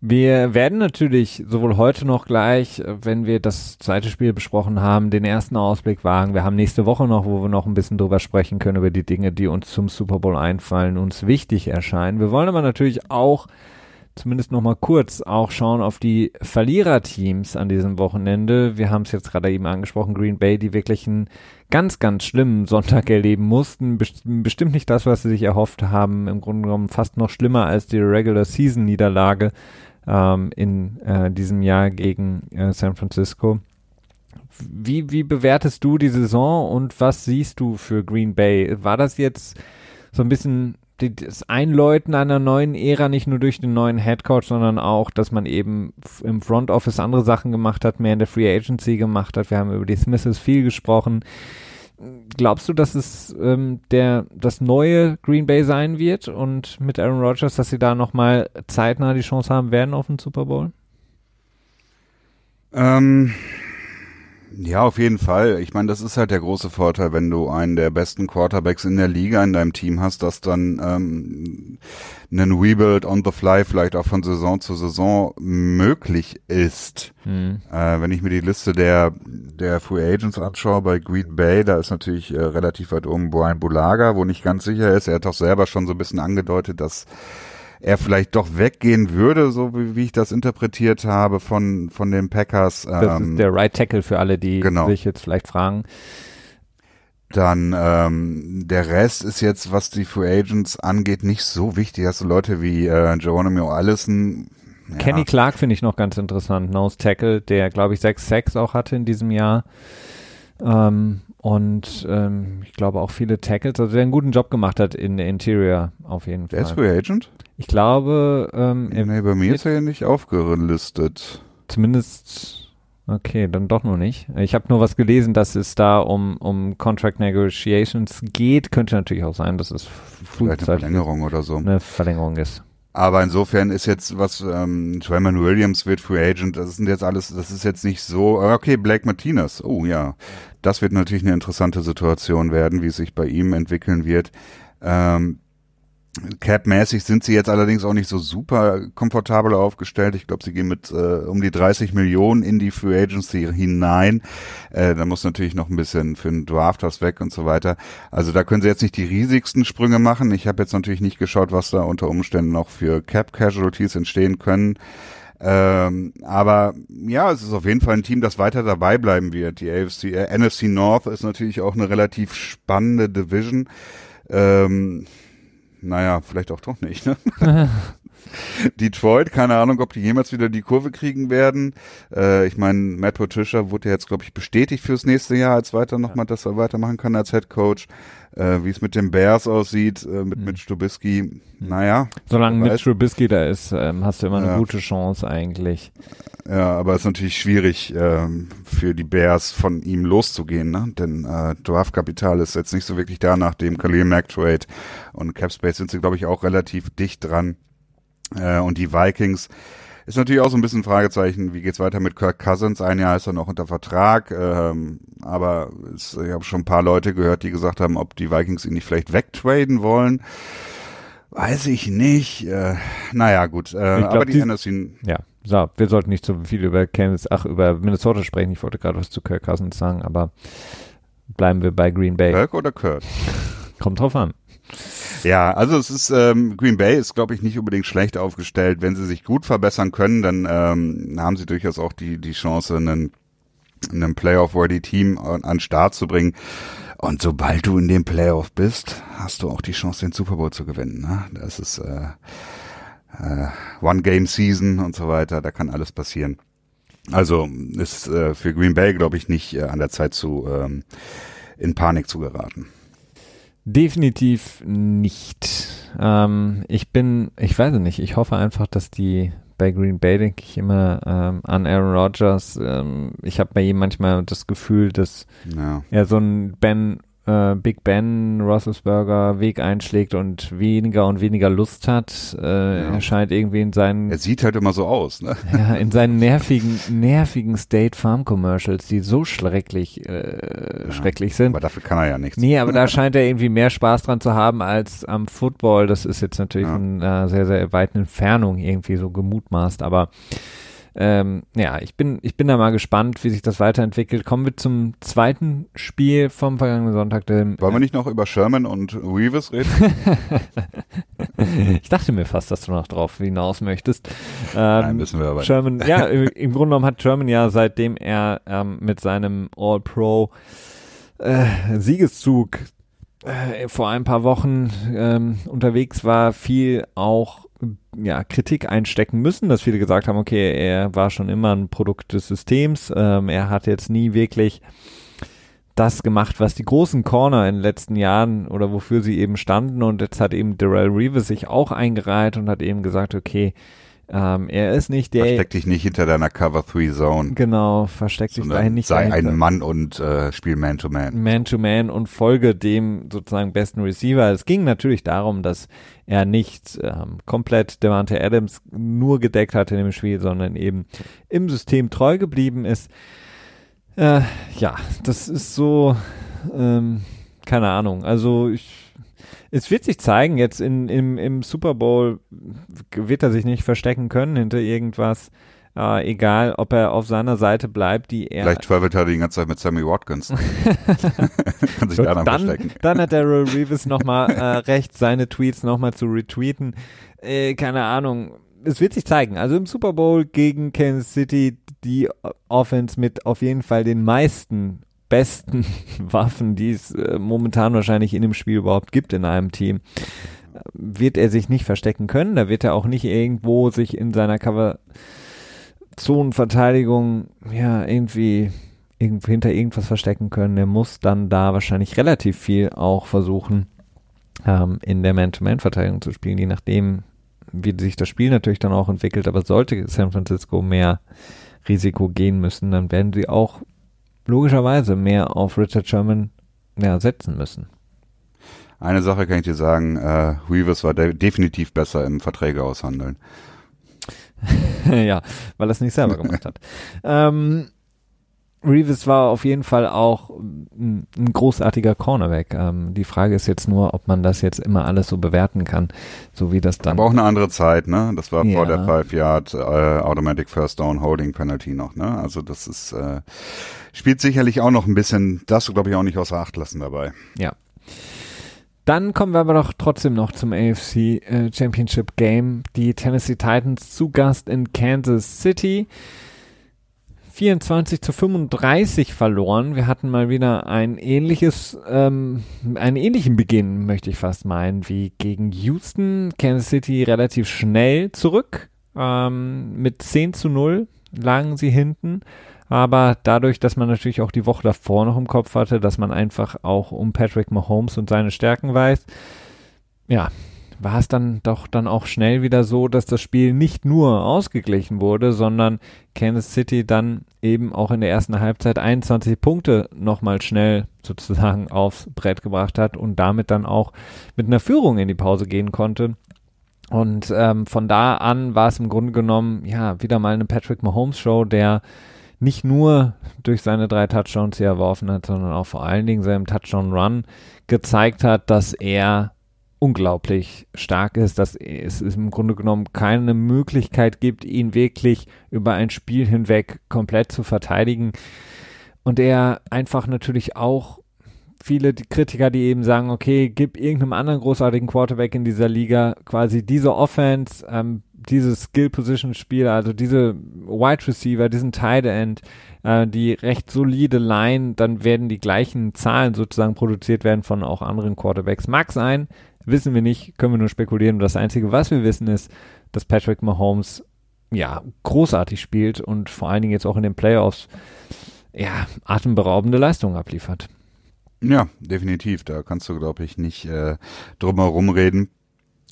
Wir werden natürlich sowohl heute noch gleich, wenn wir das zweite Spiel besprochen haben, den ersten Ausblick wagen. Wir haben nächste Woche noch, wo wir noch ein bisschen drüber sprechen können, über die Dinge, die uns zum Super Bowl einfallen, uns wichtig erscheinen. Wir wollen aber natürlich auch zumindest noch mal kurz auch schauen auf die Verliererteams an diesem Wochenende. Wir haben es jetzt gerade eben angesprochen, Green Bay, die wirklich einen ganz, ganz schlimmen Sonntag erleben mussten. Bestimmt nicht das, was sie sich erhofft haben. Im Grunde genommen fast noch schlimmer als die Regular Season Niederlage ähm, in äh, diesem Jahr gegen äh, San Francisco. Wie, wie bewertest du die Saison und was siehst du für Green Bay? War das jetzt so ein bisschen das Einläuten einer neuen Ära, nicht nur durch den neuen Headcoach, sondern auch, dass man eben im Front Office andere Sachen gemacht hat, mehr in der Free Agency gemacht hat. Wir haben über die Smiths viel gesprochen. Glaubst du, dass es ähm, der das neue Green Bay sein wird und mit Aaron Rodgers, dass sie da nochmal zeitnah die Chance haben werden auf den Super Bowl? Ähm, ja, auf jeden Fall. Ich meine, das ist halt der große Vorteil, wenn du einen der besten Quarterbacks in der Liga in deinem Team hast, dass dann ähm, ein Rebuild on the fly vielleicht auch von Saison zu Saison möglich ist. Mhm. Äh, wenn ich mir die Liste der der Free Agents anschaue bei Green Bay, da ist natürlich äh, relativ weit oben Brian Bulaga, wo nicht ganz sicher ist. Er hat doch selber schon so ein bisschen angedeutet, dass er vielleicht doch weggehen würde, so wie, wie ich das interpretiert habe von, von den Packers. Das ist ähm, der Right Tackle für alle, die genau. sich jetzt vielleicht fragen. Dann ähm, der Rest ist jetzt, was die Free Agents angeht, nicht so wichtig. Hast du Leute wie äh, Geronimo Allison. Ja. Kenny Clark finde ich noch ganz interessant. Nose Tackle, der glaube ich sechs Sacks auch hatte in diesem Jahr. Ähm, und ähm, ich glaube auch viele Tackles, also der einen guten Job gemacht hat in der Interior auf jeden Fall. Der ist Free Agent? Ich glaube, ähm, nee, bei mir ist er ja nicht aufgelistet. Zumindest, okay, dann doch noch nicht. Ich habe nur was gelesen, dass es da um, um Contract Negotiations geht. Könnte natürlich auch sein, dass es vielleicht eine Verlängerung oder so. Eine Verlängerung ist. Aber insofern ist jetzt was, ähm, Trayman Williams wird Free Agent, das sind jetzt alles, das ist jetzt nicht so, okay, Blake Martinez, oh ja, das wird natürlich eine interessante Situation werden, wie es sich bei ihm entwickeln wird. Ähm, Cap-mäßig sind sie jetzt allerdings auch nicht so super komfortabel aufgestellt. Ich glaube, sie gehen mit äh, um die 30 Millionen in die Free Agency hinein. Äh, da muss natürlich noch ein bisschen für den Draft was weg und so weiter. Also da können sie jetzt nicht die riesigsten Sprünge machen. Ich habe jetzt natürlich nicht geschaut, was da unter Umständen noch für Cap-Casualties entstehen können. Ähm, aber ja, es ist auf jeden Fall ein Team, das weiter dabei bleiben wird. Die AFC, äh, NFC North ist natürlich auch eine relativ spannende Division. Ähm, naja, vielleicht auch doch nicht. Ne? Detroit, keine Ahnung, ob die jemals wieder die Kurve kriegen werden. Äh, ich meine, Matt Patricia wurde ja jetzt, glaube ich, bestätigt fürs nächste Jahr als weiter nochmal, dass er weitermachen kann als Head Coach. Äh, Wie es mit den Bears aussieht, äh, mit, mhm. mit Stubisky, naja. Solange mit Stubisky da ist, ähm, hast du immer eine ja. gute Chance eigentlich. Ja, aber es ist natürlich schwierig ähm, für die Bears von ihm loszugehen, ne? Denn äh, Draftkapital ist jetzt nicht so wirklich da nach dem Khalil Mack Trade und Capspace sind sie glaube ich auch relativ dicht dran. Äh, und die Vikings ist natürlich auch so ein bisschen ein Fragezeichen, wie geht's weiter mit Kirk Cousins? Ein Jahr ist er noch unter Vertrag, ähm, aber es, ich habe schon ein paar Leute gehört, die gesagt haben, ob die Vikings ihn nicht vielleicht wegtraden wollen. Weiß ich nicht. Äh, naja, gut. Äh, glaub, aber die, die Anderson. Ja, so, wir sollten nicht so viel über Kansas, ach, über Minnesota sprechen. Ich wollte gerade was zu Kirk Cousins sagen, aber bleiben wir bei Green Bay. Kirk oder Kirk? Kommt drauf an. Ja, also es ist ähm, Green Bay ist, glaube ich, nicht unbedingt schlecht aufgestellt. Wenn sie sich gut verbessern können, dann ähm, haben sie durchaus auch die die Chance, einen, einen Playoff-worthy-Team an, an Start zu bringen. Und sobald du in dem Playoff bist, hast du auch die Chance, den Super Bowl zu gewinnen. Ne? Das ist äh, äh, One-Game-Season und so weiter. Da kann alles passieren. Also ist äh, für Green Bay, glaube ich, nicht äh, an der Zeit zu ähm, in Panik zu geraten. Definitiv nicht. Ähm, ich bin, ich weiß nicht, ich hoffe einfach, dass die bei Green Bay denke ich immer ähm, an Aaron Rodgers. Ähm, ich habe bei ihm manchmal das Gefühl, dass ja. er so ein Ben äh, Big Ben Roethlisberger Weg einschlägt und weniger und weniger Lust hat. Äh, ja. Er scheint irgendwie in seinen... Er sieht halt immer so aus, ne? Ja, in seinen nervigen, nervigen State Farm Commercials, die so schrecklich, äh, ja, schrecklich sind. Aber dafür kann er ja nichts. Nee, aber da scheint er irgendwie mehr Spaß dran zu haben als am Football. Das ist jetzt natürlich ja. in einer sehr, sehr weiten Entfernung irgendwie so gemutmaßt, aber ähm, ja, ich bin, ich bin da mal gespannt, wie sich das weiterentwickelt. Kommen wir zum zweiten Spiel vom vergangenen Sonntag. Dem, Wollen wir nicht noch über Sherman und Reeves reden? ich dachte mir fast, dass du noch drauf hinaus möchtest. Ähm, Nein, müssen wir aber Sherman, ja, im Grunde genommen hat Sherman ja, seitdem er ähm, mit seinem All-Pro äh, Siegeszug äh, vor ein paar Wochen ähm, unterwegs war, viel auch ja, Kritik einstecken müssen, dass viele gesagt haben, okay, er war schon immer ein Produkt des Systems, ähm, er hat jetzt nie wirklich das gemacht, was die großen Corner in den letzten Jahren oder wofür sie eben standen. Und jetzt hat eben Darrell Reeves sich auch eingereiht und hat eben gesagt, okay, ähm, er ist nicht der. Versteck dich nicht hinter deiner Cover 3 Zone. Genau, versteck dich dahin nicht. Sei dahinter. ein Mann und äh, spiel Man to Man. Man to Man und folge dem sozusagen besten Receiver. Es ging natürlich darum, dass er nicht ähm, komplett Devante Adams nur gedeckt hat in dem Spiel, sondern eben im System treu geblieben ist. Äh, ja, das ist so, ähm, keine Ahnung. Also ich es wird sich zeigen, jetzt in, im, im Super Bowl wird er sich nicht verstecken können hinter irgendwas. Äh, egal, ob er auf seiner Seite bleibt, die er. Vielleicht travelt er die ganze Zeit mit Sammy Watkins. Kann sich da dann, verstecken. Dann hat Daryl Reeves nochmal äh, recht, seine Tweets nochmal zu retweeten. Äh, keine Ahnung. Es wird sich zeigen. Also im Super Bowl gegen Kansas City die Offense mit auf jeden Fall den meisten besten Waffen, die es äh, momentan wahrscheinlich in dem Spiel überhaupt gibt in einem Team, wird er sich nicht verstecken können. Da wird er auch nicht irgendwo sich in seiner Cover-Zonenverteidigung ja irgendwie irgendwo hinter irgendwas verstecken können. Er muss dann da wahrscheinlich relativ viel auch versuchen, ähm, in der Man-to-Man-Verteidigung zu spielen, je nachdem, wie sich das Spiel natürlich dann auch entwickelt. Aber sollte San Francisco mehr Risiko gehen müssen, dann werden sie auch logischerweise mehr auf Richard Sherman ja, setzen müssen. Eine Sache kann ich dir sagen, äh, Reeves war de definitiv besser im Verträge aushandeln. ja, weil er es nicht selber gemacht hat. Ähm, Reeves war auf jeden Fall auch ein, ein großartiger Cornerback. Ähm, die Frage ist jetzt nur, ob man das jetzt immer alles so bewerten kann, so wie das dann. Aber auch eine andere Zeit, ne? Das war ja. vor der Five Yard äh, Automatic First Down Holding Penalty noch, ne? Also das ist äh, spielt sicherlich auch noch ein bisschen, das glaube ich auch nicht außer Acht lassen dabei. Ja. Dann kommen wir aber doch trotzdem noch zum AFC äh, Championship Game. Die Tennessee Titans zu Gast in Kansas City. 24 zu 35 verloren. Wir hatten mal wieder ein ähnliches, ähm, einen ähnlichen Beginn, möchte ich fast meinen, wie gegen Houston. Kansas City relativ schnell zurück. Ähm, mit 10 zu 0 lagen sie hinten. Aber dadurch, dass man natürlich auch die Woche davor noch im Kopf hatte, dass man einfach auch um Patrick Mahomes und seine Stärken weiß, ja, war es dann doch dann auch schnell wieder so, dass das Spiel nicht nur ausgeglichen wurde, sondern Kansas City dann eben auch in der ersten Halbzeit 21 Punkte nochmal schnell sozusagen aufs Brett gebracht hat und damit dann auch mit einer Führung in die Pause gehen konnte. Und ähm, von da an war es im Grunde genommen ja wieder mal eine Patrick Mahomes Show, der nicht nur durch seine drei Touchdowns hier erworfen hat, sondern auch vor allen Dingen seinem Touchdown Run gezeigt hat, dass er unglaublich stark ist, dass es im Grunde genommen keine Möglichkeit gibt, ihn wirklich über ein Spiel hinweg komplett zu verteidigen. Und er einfach natürlich auch viele Kritiker, die eben sagen, okay, gib irgendeinem anderen großartigen Quarterback in dieser Liga quasi diese Offense, ähm, dieses Skill-Position-Spiel, also diese Wide Receiver, diesen Tight End, äh, die recht solide Line, dann werden die gleichen Zahlen sozusagen produziert werden von auch anderen Quarterbacks. Mag sein, wissen wir nicht, können wir nur spekulieren. Das Einzige, was wir wissen, ist, dass Patrick Mahomes ja großartig spielt und vor allen Dingen jetzt auch in den Playoffs ja atemberaubende Leistungen abliefert. Ja, definitiv. Da kannst du, glaube ich, nicht äh, drum herum reden.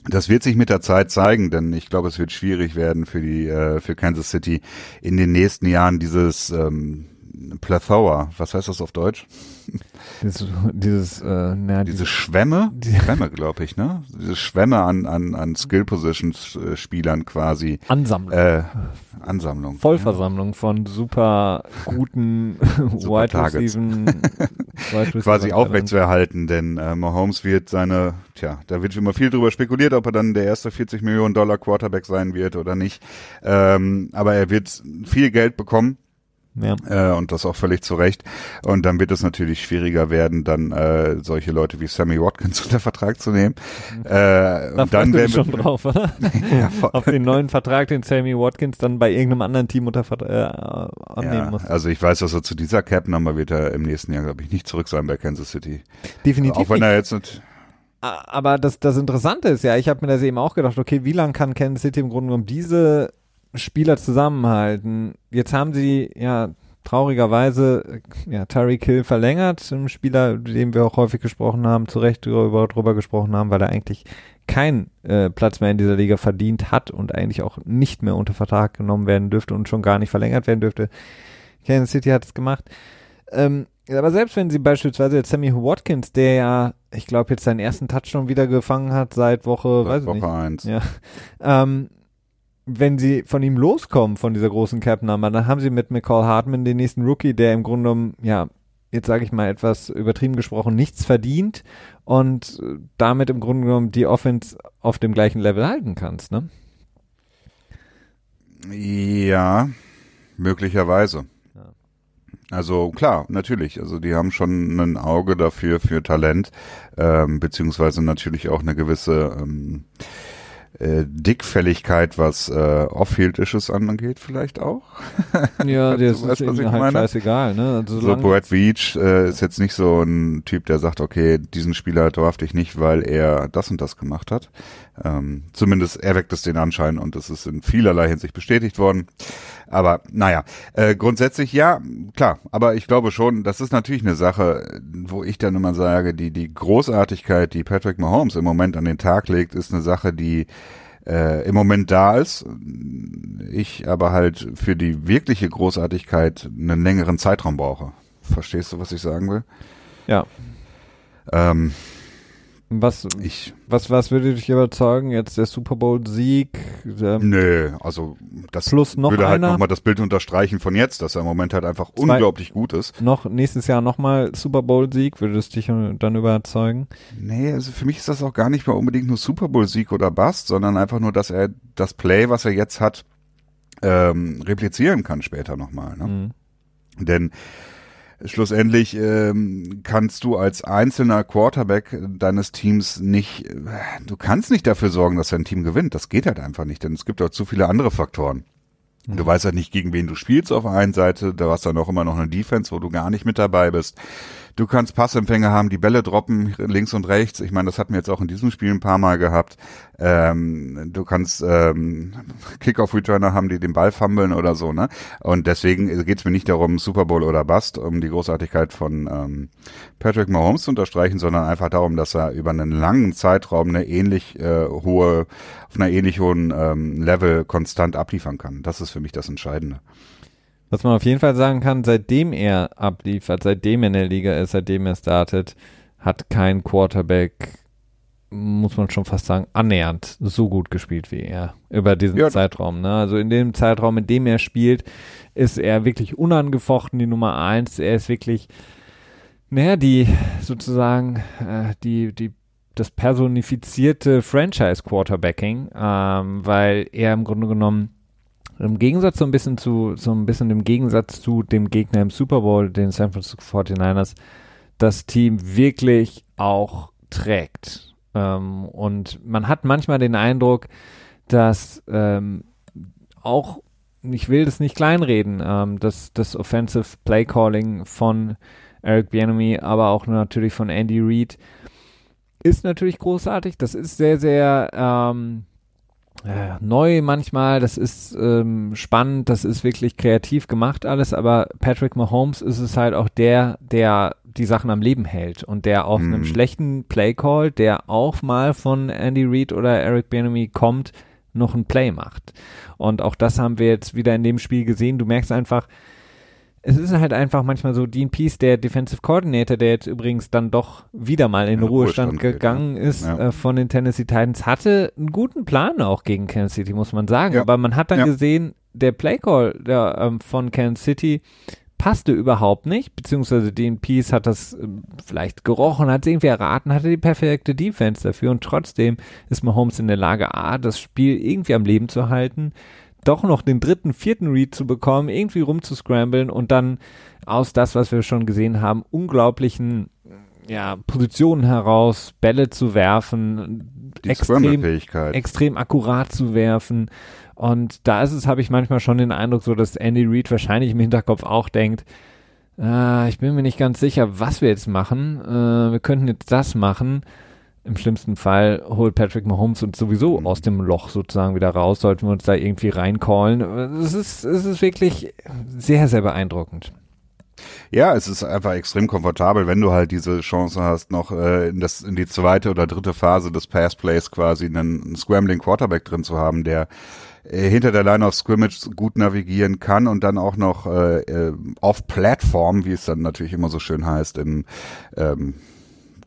Das wird sich mit der Zeit zeigen, denn ich glaube, es wird schwierig werden für die äh, für Kansas City in den nächsten Jahren dieses ähm, Plethora. Was heißt das auf Deutsch? Dieses, dieses äh, na, diese, diese Schwämme, die, Schwämme, glaube ich, ne? Diese Schwämme an an an Skill Positions äh, Spielern quasi. Ansammlung. Äh, Ansammlung. Vollversammlung ja. von super guten Wide Receiver. quasi aufrechtzuerhalten, denn äh, Mahomes wird seine, tja, da wird immer viel drüber spekuliert, ob er dann der erste 40 Millionen Dollar Quarterback sein wird oder nicht. Ähm, aber er wird viel Geld bekommen ja. Äh, und das auch völlig zu Recht. Und dann wird es natürlich schwieriger werden, dann äh, solche Leute wie Sammy Watkins unter Vertrag zu nehmen. Mhm. Äh, da und dann werden schon drauf, oder? ja, Auf den neuen Vertrag, den Sammy Watkins dann bei irgendeinem anderen Team unter äh, annehmen ja, muss. Also ich weiß, dass er zu dieser Cap-Nummer wird er im nächsten Jahr, glaube ich, nicht zurück sein bei Kansas City. Definitiv. Auch wenn er jetzt nicht aber das, das Interessante ist ja, ich habe mir das eben auch gedacht, okay, wie lange kann Kansas City im Grunde genommen diese Spieler zusammenhalten. Jetzt haben sie ja traurigerweise ja, Tyreek Hill verlängert, ein Spieler, dem wir auch häufig gesprochen haben, zu Recht drüber, drüber gesprochen haben, weil er eigentlich keinen äh, Platz mehr in dieser Liga verdient hat und eigentlich auch nicht mehr unter Vertrag genommen werden dürfte und schon gar nicht verlängert werden dürfte. Kansas City hat es gemacht. Ähm, aber selbst wenn sie beispielsweise jetzt Sammy Watkins, der ja, ich glaube, jetzt seinen ersten Touchdown wieder gefangen hat seit Woche, seit weiß Woche ich nicht. Eins. Ja. Ähm, wenn sie von ihm loskommen, von dieser großen Cap-Nummer, dann haben sie mit McCall Hartman den nächsten Rookie, der im Grunde genommen, ja, jetzt sage ich mal etwas übertrieben gesprochen, nichts verdient und damit im Grunde genommen die Offense auf dem gleichen Level halten kannst, ne? Ja, möglicherweise. Also klar, natürlich. Also die haben schon ein Auge dafür für Talent, ähm, beziehungsweise natürlich auch eine gewisse ähm, äh, Dickfälligkeit, was äh, Off-Field-Issues angeht, vielleicht auch. Ja, der ist weißt, was ich halt scheißegal, ne? Also so Brad Veach äh, ist jetzt nicht so ein Typ, der sagt, okay, diesen Spieler draft ich nicht, weil er das und das gemacht hat. Ähm, zumindest erweckt es den Anschein und es ist in vielerlei Hinsicht bestätigt worden. Aber naja, äh, grundsätzlich ja, klar. Aber ich glaube schon, das ist natürlich eine Sache, wo ich dann immer sage, die, die Großartigkeit, die Patrick Mahomes im Moment an den Tag legt, ist eine Sache, die äh, im Moment da ist. Ich aber halt für die wirkliche Großartigkeit einen längeren Zeitraum brauche. Verstehst du, was ich sagen will? Ja. Ähm, Was, ich, was, was würde dich überzeugen? Jetzt der Super Bowl-Sieg? Ähm, Nö, also das plus noch würde halt nochmal das Bild unterstreichen von jetzt, dass er im Moment halt einfach zwei, unglaublich gut ist. Noch nächstes Jahr nochmal Super Bowl-Sieg, würde es dich dann überzeugen? Nee, also für mich ist das auch gar nicht mehr unbedingt nur Super Bowl-Sieg oder Bust, sondern einfach nur, dass er das Play, was er jetzt hat, ähm, replizieren kann später nochmal. Ne? Mhm. Denn schlussendlich ähm, kannst du als einzelner Quarterback deines Teams nicht, du kannst nicht dafür sorgen, dass dein Team gewinnt. Das geht halt einfach nicht, denn es gibt auch zu viele andere Faktoren. Du weißt halt nicht, gegen wen du spielst auf der einen Seite, da hast dann auch immer noch eine Defense, wo du gar nicht mit dabei bist. Du kannst Passempfänger haben, die Bälle droppen links und rechts. Ich meine, das hatten wir jetzt auch in diesem Spiel ein paar Mal gehabt. Ähm, du kannst ähm, Kickoff-Returner haben, die den Ball fummeln oder so, ne? Und deswegen geht es mir nicht darum, Super Bowl oder Bust, um die Großartigkeit von ähm, Patrick Mahomes zu unterstreichen, sondern einfach darum, dass er über einen langen Zeitraum eine ähnlich äh, hohe, auf einer ähnlich hohen ähm, Level konstant abliefern kann. Das ist für mich das Entscheidende. Was man auf jeden Fall sagen kann, seitdem er abliefert, seitdem er in der Liga ist, seitdem er startet, hat kein Quarterback, muss man schon fast sagen, annähernd so gut gespielt wie er über diesen ja. Zeitraum. Ne? Also in dem Zeitraum, in dem er spielt, ist er wirklich unangefochten die Nummer eins. Er ist wirklich, naja, die sozusagen äh, die, die das personifizierte Franchise-Quarterbacking, ähm, weil er im Grunde genommen im Gegensatz so ein bisschen zu, so ein bisschen im Gegensatz zu dem Gegner im Super Bowl, den San Francisco 49ers, das Team wirklich auch trägt. Ähm, und man hat manchmal den Eindruck, dass ähm, auch, ich will das nicht kleinreden, ähm, dass das Offensive Play Calling von Eric Bieniemy, aber auch natürlich von Andy Reid ist natürlich großartig. Das ist sehr, sehr ähm, neu manchmal, das ist ähm, spannend, das ist wirklich kreativ gemacht alles, aber Patrick Mahomes ist es halt auch der, der die Sachen am Leben hält und der auf mm. einem schlechten Playcall, der auch mal von Andy Reid oder Eric Bieniemy kommt, noch ein Play macht. Und auch das haben wir jetzt wieder in dem Spiel gesehen. Du merkst einfach, es ist halt einfach manchmal so, Dean Peace, der Defensive Coordinator, der jetzt übrigens dann doch wieder mal in, in Ruhestand, Ruhestand, gegangen geht, ja. ist ja. Äh, von den Tennessee Titans, hatte einen guten Plan auch gegen Kansas City, muss man sagen. Ja. Aber man hat dann gesehen, der Playcall der, ähm, von Kansas City passte überhaupt nicht, beziehungsweise Dean Peace hat das äh, vielleicht gerochen, hat es irgendwie erraten, hatte die perfekte Defense dafür und trotzdem ist Mahomes in der Lage, A, das Spiel irgendwie am Leben zu halten, doch noch den dritten, vierten Read zu bekommen, irgendwie rumzuscramblen und dann aus das, was wir schon gesehen haben, unglaublichen ja, Positionen heraus Bälle zu werfen, Die extrem, extrem akkurat zu werfen. Und da ist es, habe ich manchmal schon den Eindruck, so dass Andy Reid wahrscheinlich im Hinterkopf auch denkt, äh, ich bin mir nicht ganz sicher, was wir jetzt machen. Äh, wir könnten jetzt das machen im schlimmsten Fall holt Patrick Mahomes uns sowieso aus dem Loch sozusagen wieder raus, sollten wir uns da irgendwie reincallen. Es ist, es ist wirklich sehr, sehr beeindruckend. Ja, es ist einfach extrem komfortabel, wenn du halt diese Chance hast, noch äh, in, das, in die zweite oder dritte Phase des Passplays quasi einen, einen Scrambling Quarterback drin zu haben, der äh, hinter der Line of Scrimmage gut navigieren kann und dann auch noch äh, äh, auf Plattform, wie es dann natürlich immer so schön heißt, im ähm,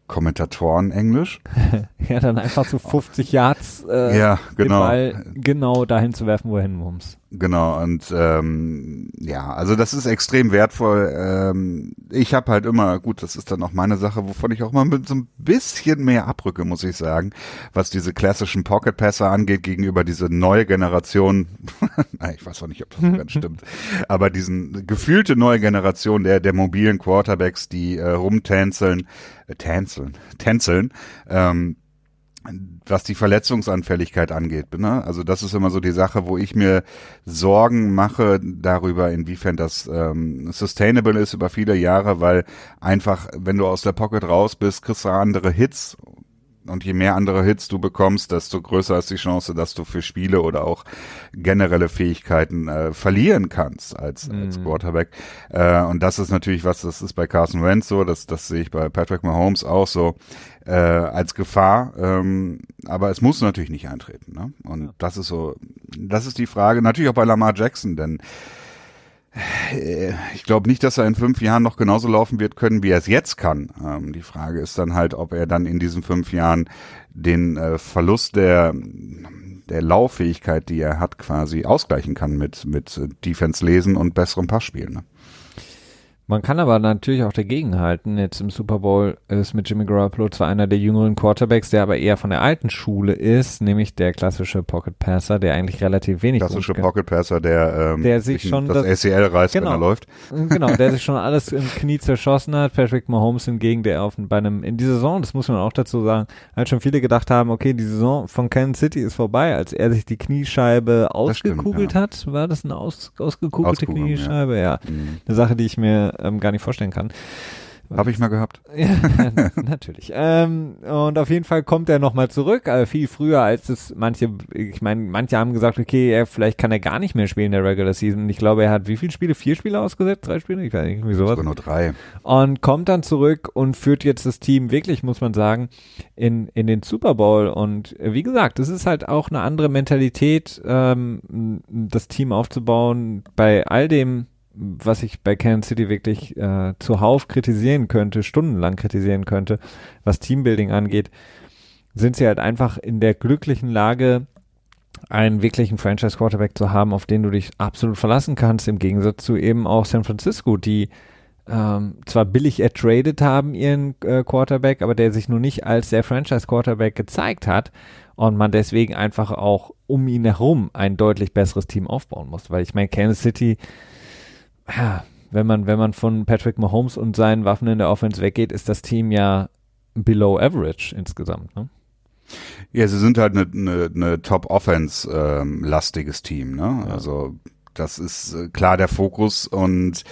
Kommentatoren Englisch. ja, dann einfach so 50 Yards äh, ja, genau. Ball genau dahin zu werfen, wohin muss. Genau, und ähm, ja, also das ist extrem wertvoll. Ähm, ich habe halt immer, gut, das ist dann auch meine Sache, wovon ich auch mal mit so ein bisschen mehr abrücke, muss ich sagen, was diese klassischen Pocket Passer angeht, gegenüber diese neue Generation, ich weiß auch nicht, ob das so ganz stimmt, aber diesen gefühlte neue Generation der, der mobilen Quarterbacks, die äh, rumtänzeln, äh, tänzeln, tänzeln, ähm, was die Verletzungsanfälligkeit angeht. Ne? Also das ist immer so die Sache, wo ich mir Sorgen mache darüber, inwiefern das ähm, sustainable ist über viele Jahre, weil einfach, wenn du aus der Pocket raus bist, kriegst du andere Hits und je mehr andere Hits du bekommst, desto größer ist die Chance, dass du für Spiele oder auch generelle Fähigkeiten äh, verlieren kannst als, mhm. als Quarterback. Äh, und das ist natürlich was, das ist bei Carson Wentz so, das, das sehe ich bei Patrick Mahomes auch so äh, als Gefahr. Ähm, aber es muss natürlich nicht eintreten. Ne? Und ja. das ist so, das ist die Frage, natürlich auch bei Lamar Jackson, denn ich glaube nicht, dass er in fünf Jahren noch genauso laufen wird können, wie er es jetzt kann. Ähm, die Frage ist dann halt, ob er dann in diesen fünf Jahren den äh, Verlust der der Lauffähigkeit, die er hat, quasi ausgleichen kann mit mit Defense lesen und besserem Passspiel. Ne? Man kann aber natürlich auch dagegen halten. Jetzt im Super Bowl ist mit Jimmy Garoppolo zwar einer der jüngeren Quarterbacks, der aber eher von der alten Schule ist, nämlich der klassische Pocket Passer, der eigentlich relativ wenig klassische Pocket Passer, der, ähm, der sich schon das, das ACL reißt, genau, wenn er läuft. Genau, der sich schon alles im Knie zerschossen hat. Patrick Mahomes hingegen, der auf bei einem in dieser Saison, das muss man auch dazu sagen, halt schon viele gedacht haben, okay, die Saison von Kansas City ist vorbei, als er sich die Kniescheibe ausgekugelt stimmt, ja. hat. War das eine aus, ausgekugelte Auskugeln, Kniescheibe? Ja. ja. Mhm. Eine Sache, die ich mir ähm, gar nicht vorstellen kann. Habe ich mal gehabt. ja, natürlich. Ähm, und auf jeden Fall kommt er nochmal zurück, äh, viel früher als es manche, ich meine, manche haben gesagt, okay, er, vielleicht kann er gar nicht mehr spielen in der Regular Season. Ich glaube, er hat wie viele Spiele? Vier Spiele ausgesetzt? Drei Spiele? Ich weiß nicht, irgendwie sowas. Sogar nur drei. Und kommt dann zurück und führt jetzt das Team wirklich, muss man sagen, in, in den Super Bowl. Und wie gesagt, es ist halt auch eine andere Mentalität, ähm, das Team aufzubauen bei all dem, was ich bei Kansas City wirklich äh, zuhauf kritisieren könnte, stundenlang kritisieren könnte, was Teambuilding angeht, sind sie halt einfach in der glücklichen Lage, einen wirklichen Franchise-Quarterback zu haben, auf den du dich absolut verlassen kannst, im Gegensatz zu eben auch San Francisco, die ähm, zwar billig ertradet haben, ihren äh, Quarterback, aber der sich nur nicht als der Franchise-Quarterback gezeigt hat und man deswegen einfach auch um ihn herum ein deutlich besseres Team aufbauen muss. Weil ich meine, Kansas City wenn man, wenn man von Patrick Mahomes und seinen Waffen in der Offense weggeht, ist das Team ja below average insgesamt. Ne? Ja, sie sind halt eine ne, ne Top-Offense-lastiges ähm, Team. Ne? Ja. Also das ist äh, klar der Fokus und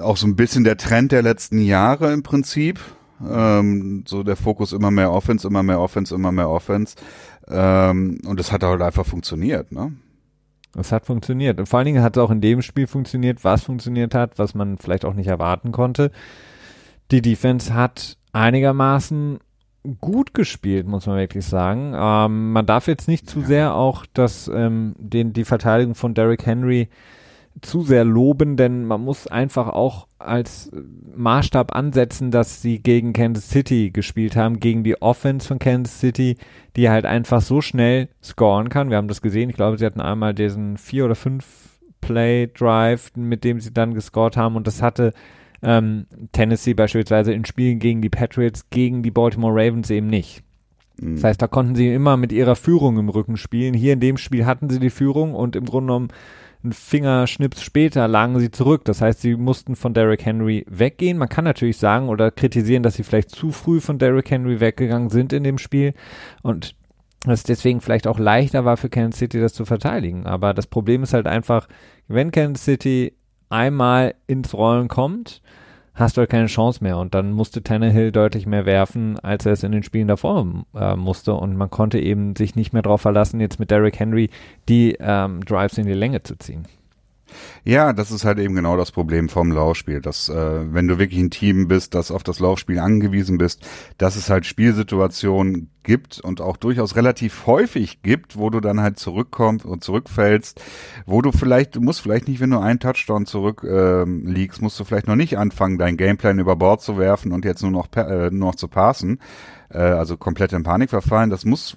auch so ein bisschen der Trend der letzten Jahre im Prinzip. Ähm, so der Fokus immer mehr Offense, immer mehr Offense, immer mehr Offense. Ähm, und das hat halt einfach funktioniert. Ne? Es hat funktioniert. Und vor allen Dingen hat es auch in dem Spiel funktioniert, was funktioniert hat, was man vielleicht auch nicht erwarten konnte. Die Defense hat einigermaßen gut gespielt, muss man wirklich sagen. Ähm, man darf jetzt nicht zu sehr auch das, ähm, den, die Verteidigung von Derrick Henry zu sehr loben, denn man muss einfach auch als Maßstab ansetzen, dass sie gegen Kansas City gespielt haben, gegen die Offense von Kansas City, die halt einfach so schnell scoren kann. Wir haben das gesehen. Ich glaube, sie hatten einmal diesen vier oder fünf Play Drive, mit dem sie dann gescored haben und das hatte ähm, Tennessee beispielsweise in Spielen gegen die Patriots, gegen die Baltimore Ravens eben nicht. Mhm. Das heißt, da konnten sie immer mit ihrer Führung im Rücken spielen. Hier in dem Spiel hatten sie die Führung und im Grunde genommen ein Fingerschnips später lagen sie zurück. Das heißt, sie mussten von Derrick Henry weggehen. Man kann natürlich sagen oder kritisieren, dass sie vielleicht zu früh von Derrick Henry weggegangen sind in dem Spiel und dass es deswegen vielleicht auch leichter war für Kansas City, das zu verteidigen. Aber das Problem ist halt einfach, wenn Kansas City einmal ins Rollen kommt, hast du halt keine Chance mehr. Und dann musste Tannehill deutlich mehr werfen, als er es in den Spielen davor äh, musste. Und man konnte eben sich nicht mehr darauf verlassen, jetzt mit Derrick Henry die ähm, Drives in die Länge zu ziehen. Ja, das ist halt eben genau das Problem vom Laufspiel, dass äh, wenn du wirklich ein Team bist, das auf das Laufspiel angewiesen bist, dass es halt Spielsituationen gibt und auch durchaus relativ häufig gibt, wo du dann halt zurückkommst und zurückfällst, wo du vielleicht, du musst vielleicht nicht, wenn du einen Touchdown zurück äh, liegst, musst du vielleicht noch nicht anfangen, dein Gameplan über Bord zu werfen und jetzt nur noch, äh, nur noch zu passen, äh, also komplett in Panik verfallen. Das muss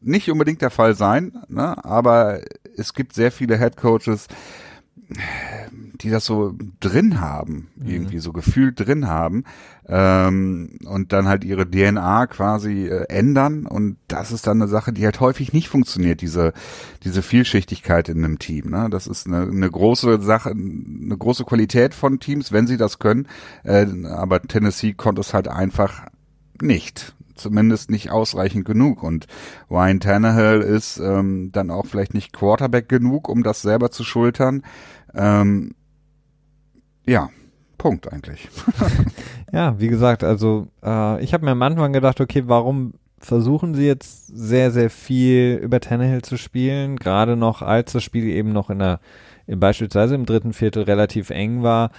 nicht unbedingt der Fall sein, ne? aber es gibt sehr viele Head Coaches, die das so drin haben, mhm. irgendwie so gefühlt drin haben ähm, und dann halt ihre DNA quasi äh, ändern und das ist dann eine Sache, die halt häufig nicht funktioniert, diese diese Vielschichtigkeit in einem Team. Ne? Das ist eine, eine große Sache, eine große Qualität von Teams, wenn sie das können, äh, aber Tennessee konnte es halt einfach nicht zumindest nicht ausreichend genug. Und Ryan Tannehill ist ähm, dann auch vielleicht nicht Quarterback genug, um das selber zu schultern. Ähm, ja, Punkt eigentlich. ja, wie gesagt, also äh, ich habe mir am Anfang gedacht, okay, warum versuchen sie jetzt sehr, sehr viel über Tannehill zu spielen, gerade noch als das Spiel eben noch in der, beispielsweise im dritten Viertel relativ eng war.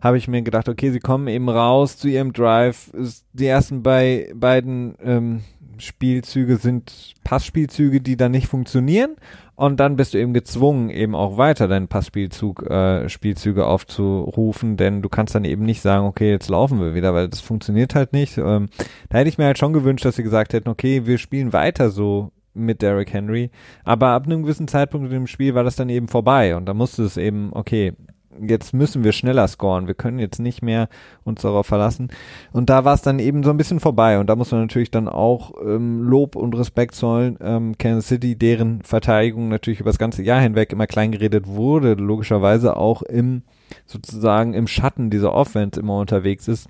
Habe ich mir gedacht, okay, sie kommen eben raus zu ihrem Drive. Die ersten bei beiden ähm, Spielzüge sind Passspielzüge, die dann nicht funktionieren. Und dann bist du eben gezwungen, eben auch weiter deinen Passspielzug, äh, Spielzüge aufzurufen, denn du kannst dann eben nicht sagen, okay, jetzt laufen wir wieder, weil das funktioniert halt nicht. Ähm, da hätte ich mir halt schon gewünscht, dass sie gesagt hätten, okay, wir spielen weiter so mit Derrick Henry. Aber ab einem gewissen Zeitpunkt im Spiel war das dann eben vorbei und da musste es eben, okay, jetzt müssen wir schneller scoren. Wir können jetzt nicht mehr uns darauf verlassen. Und da war es dann eben so ein bisschen vorbei. Und da muss man natürlich dann auch ähm, Lob und Respekt zollen. Ähm, Kansas City, deren Verteidigung natürlich über das ganze Jahr hinweg immer kleingeredet wurde, logischerweise auch im sozusagen im Schatten dieser Offense immer unterwegs ist.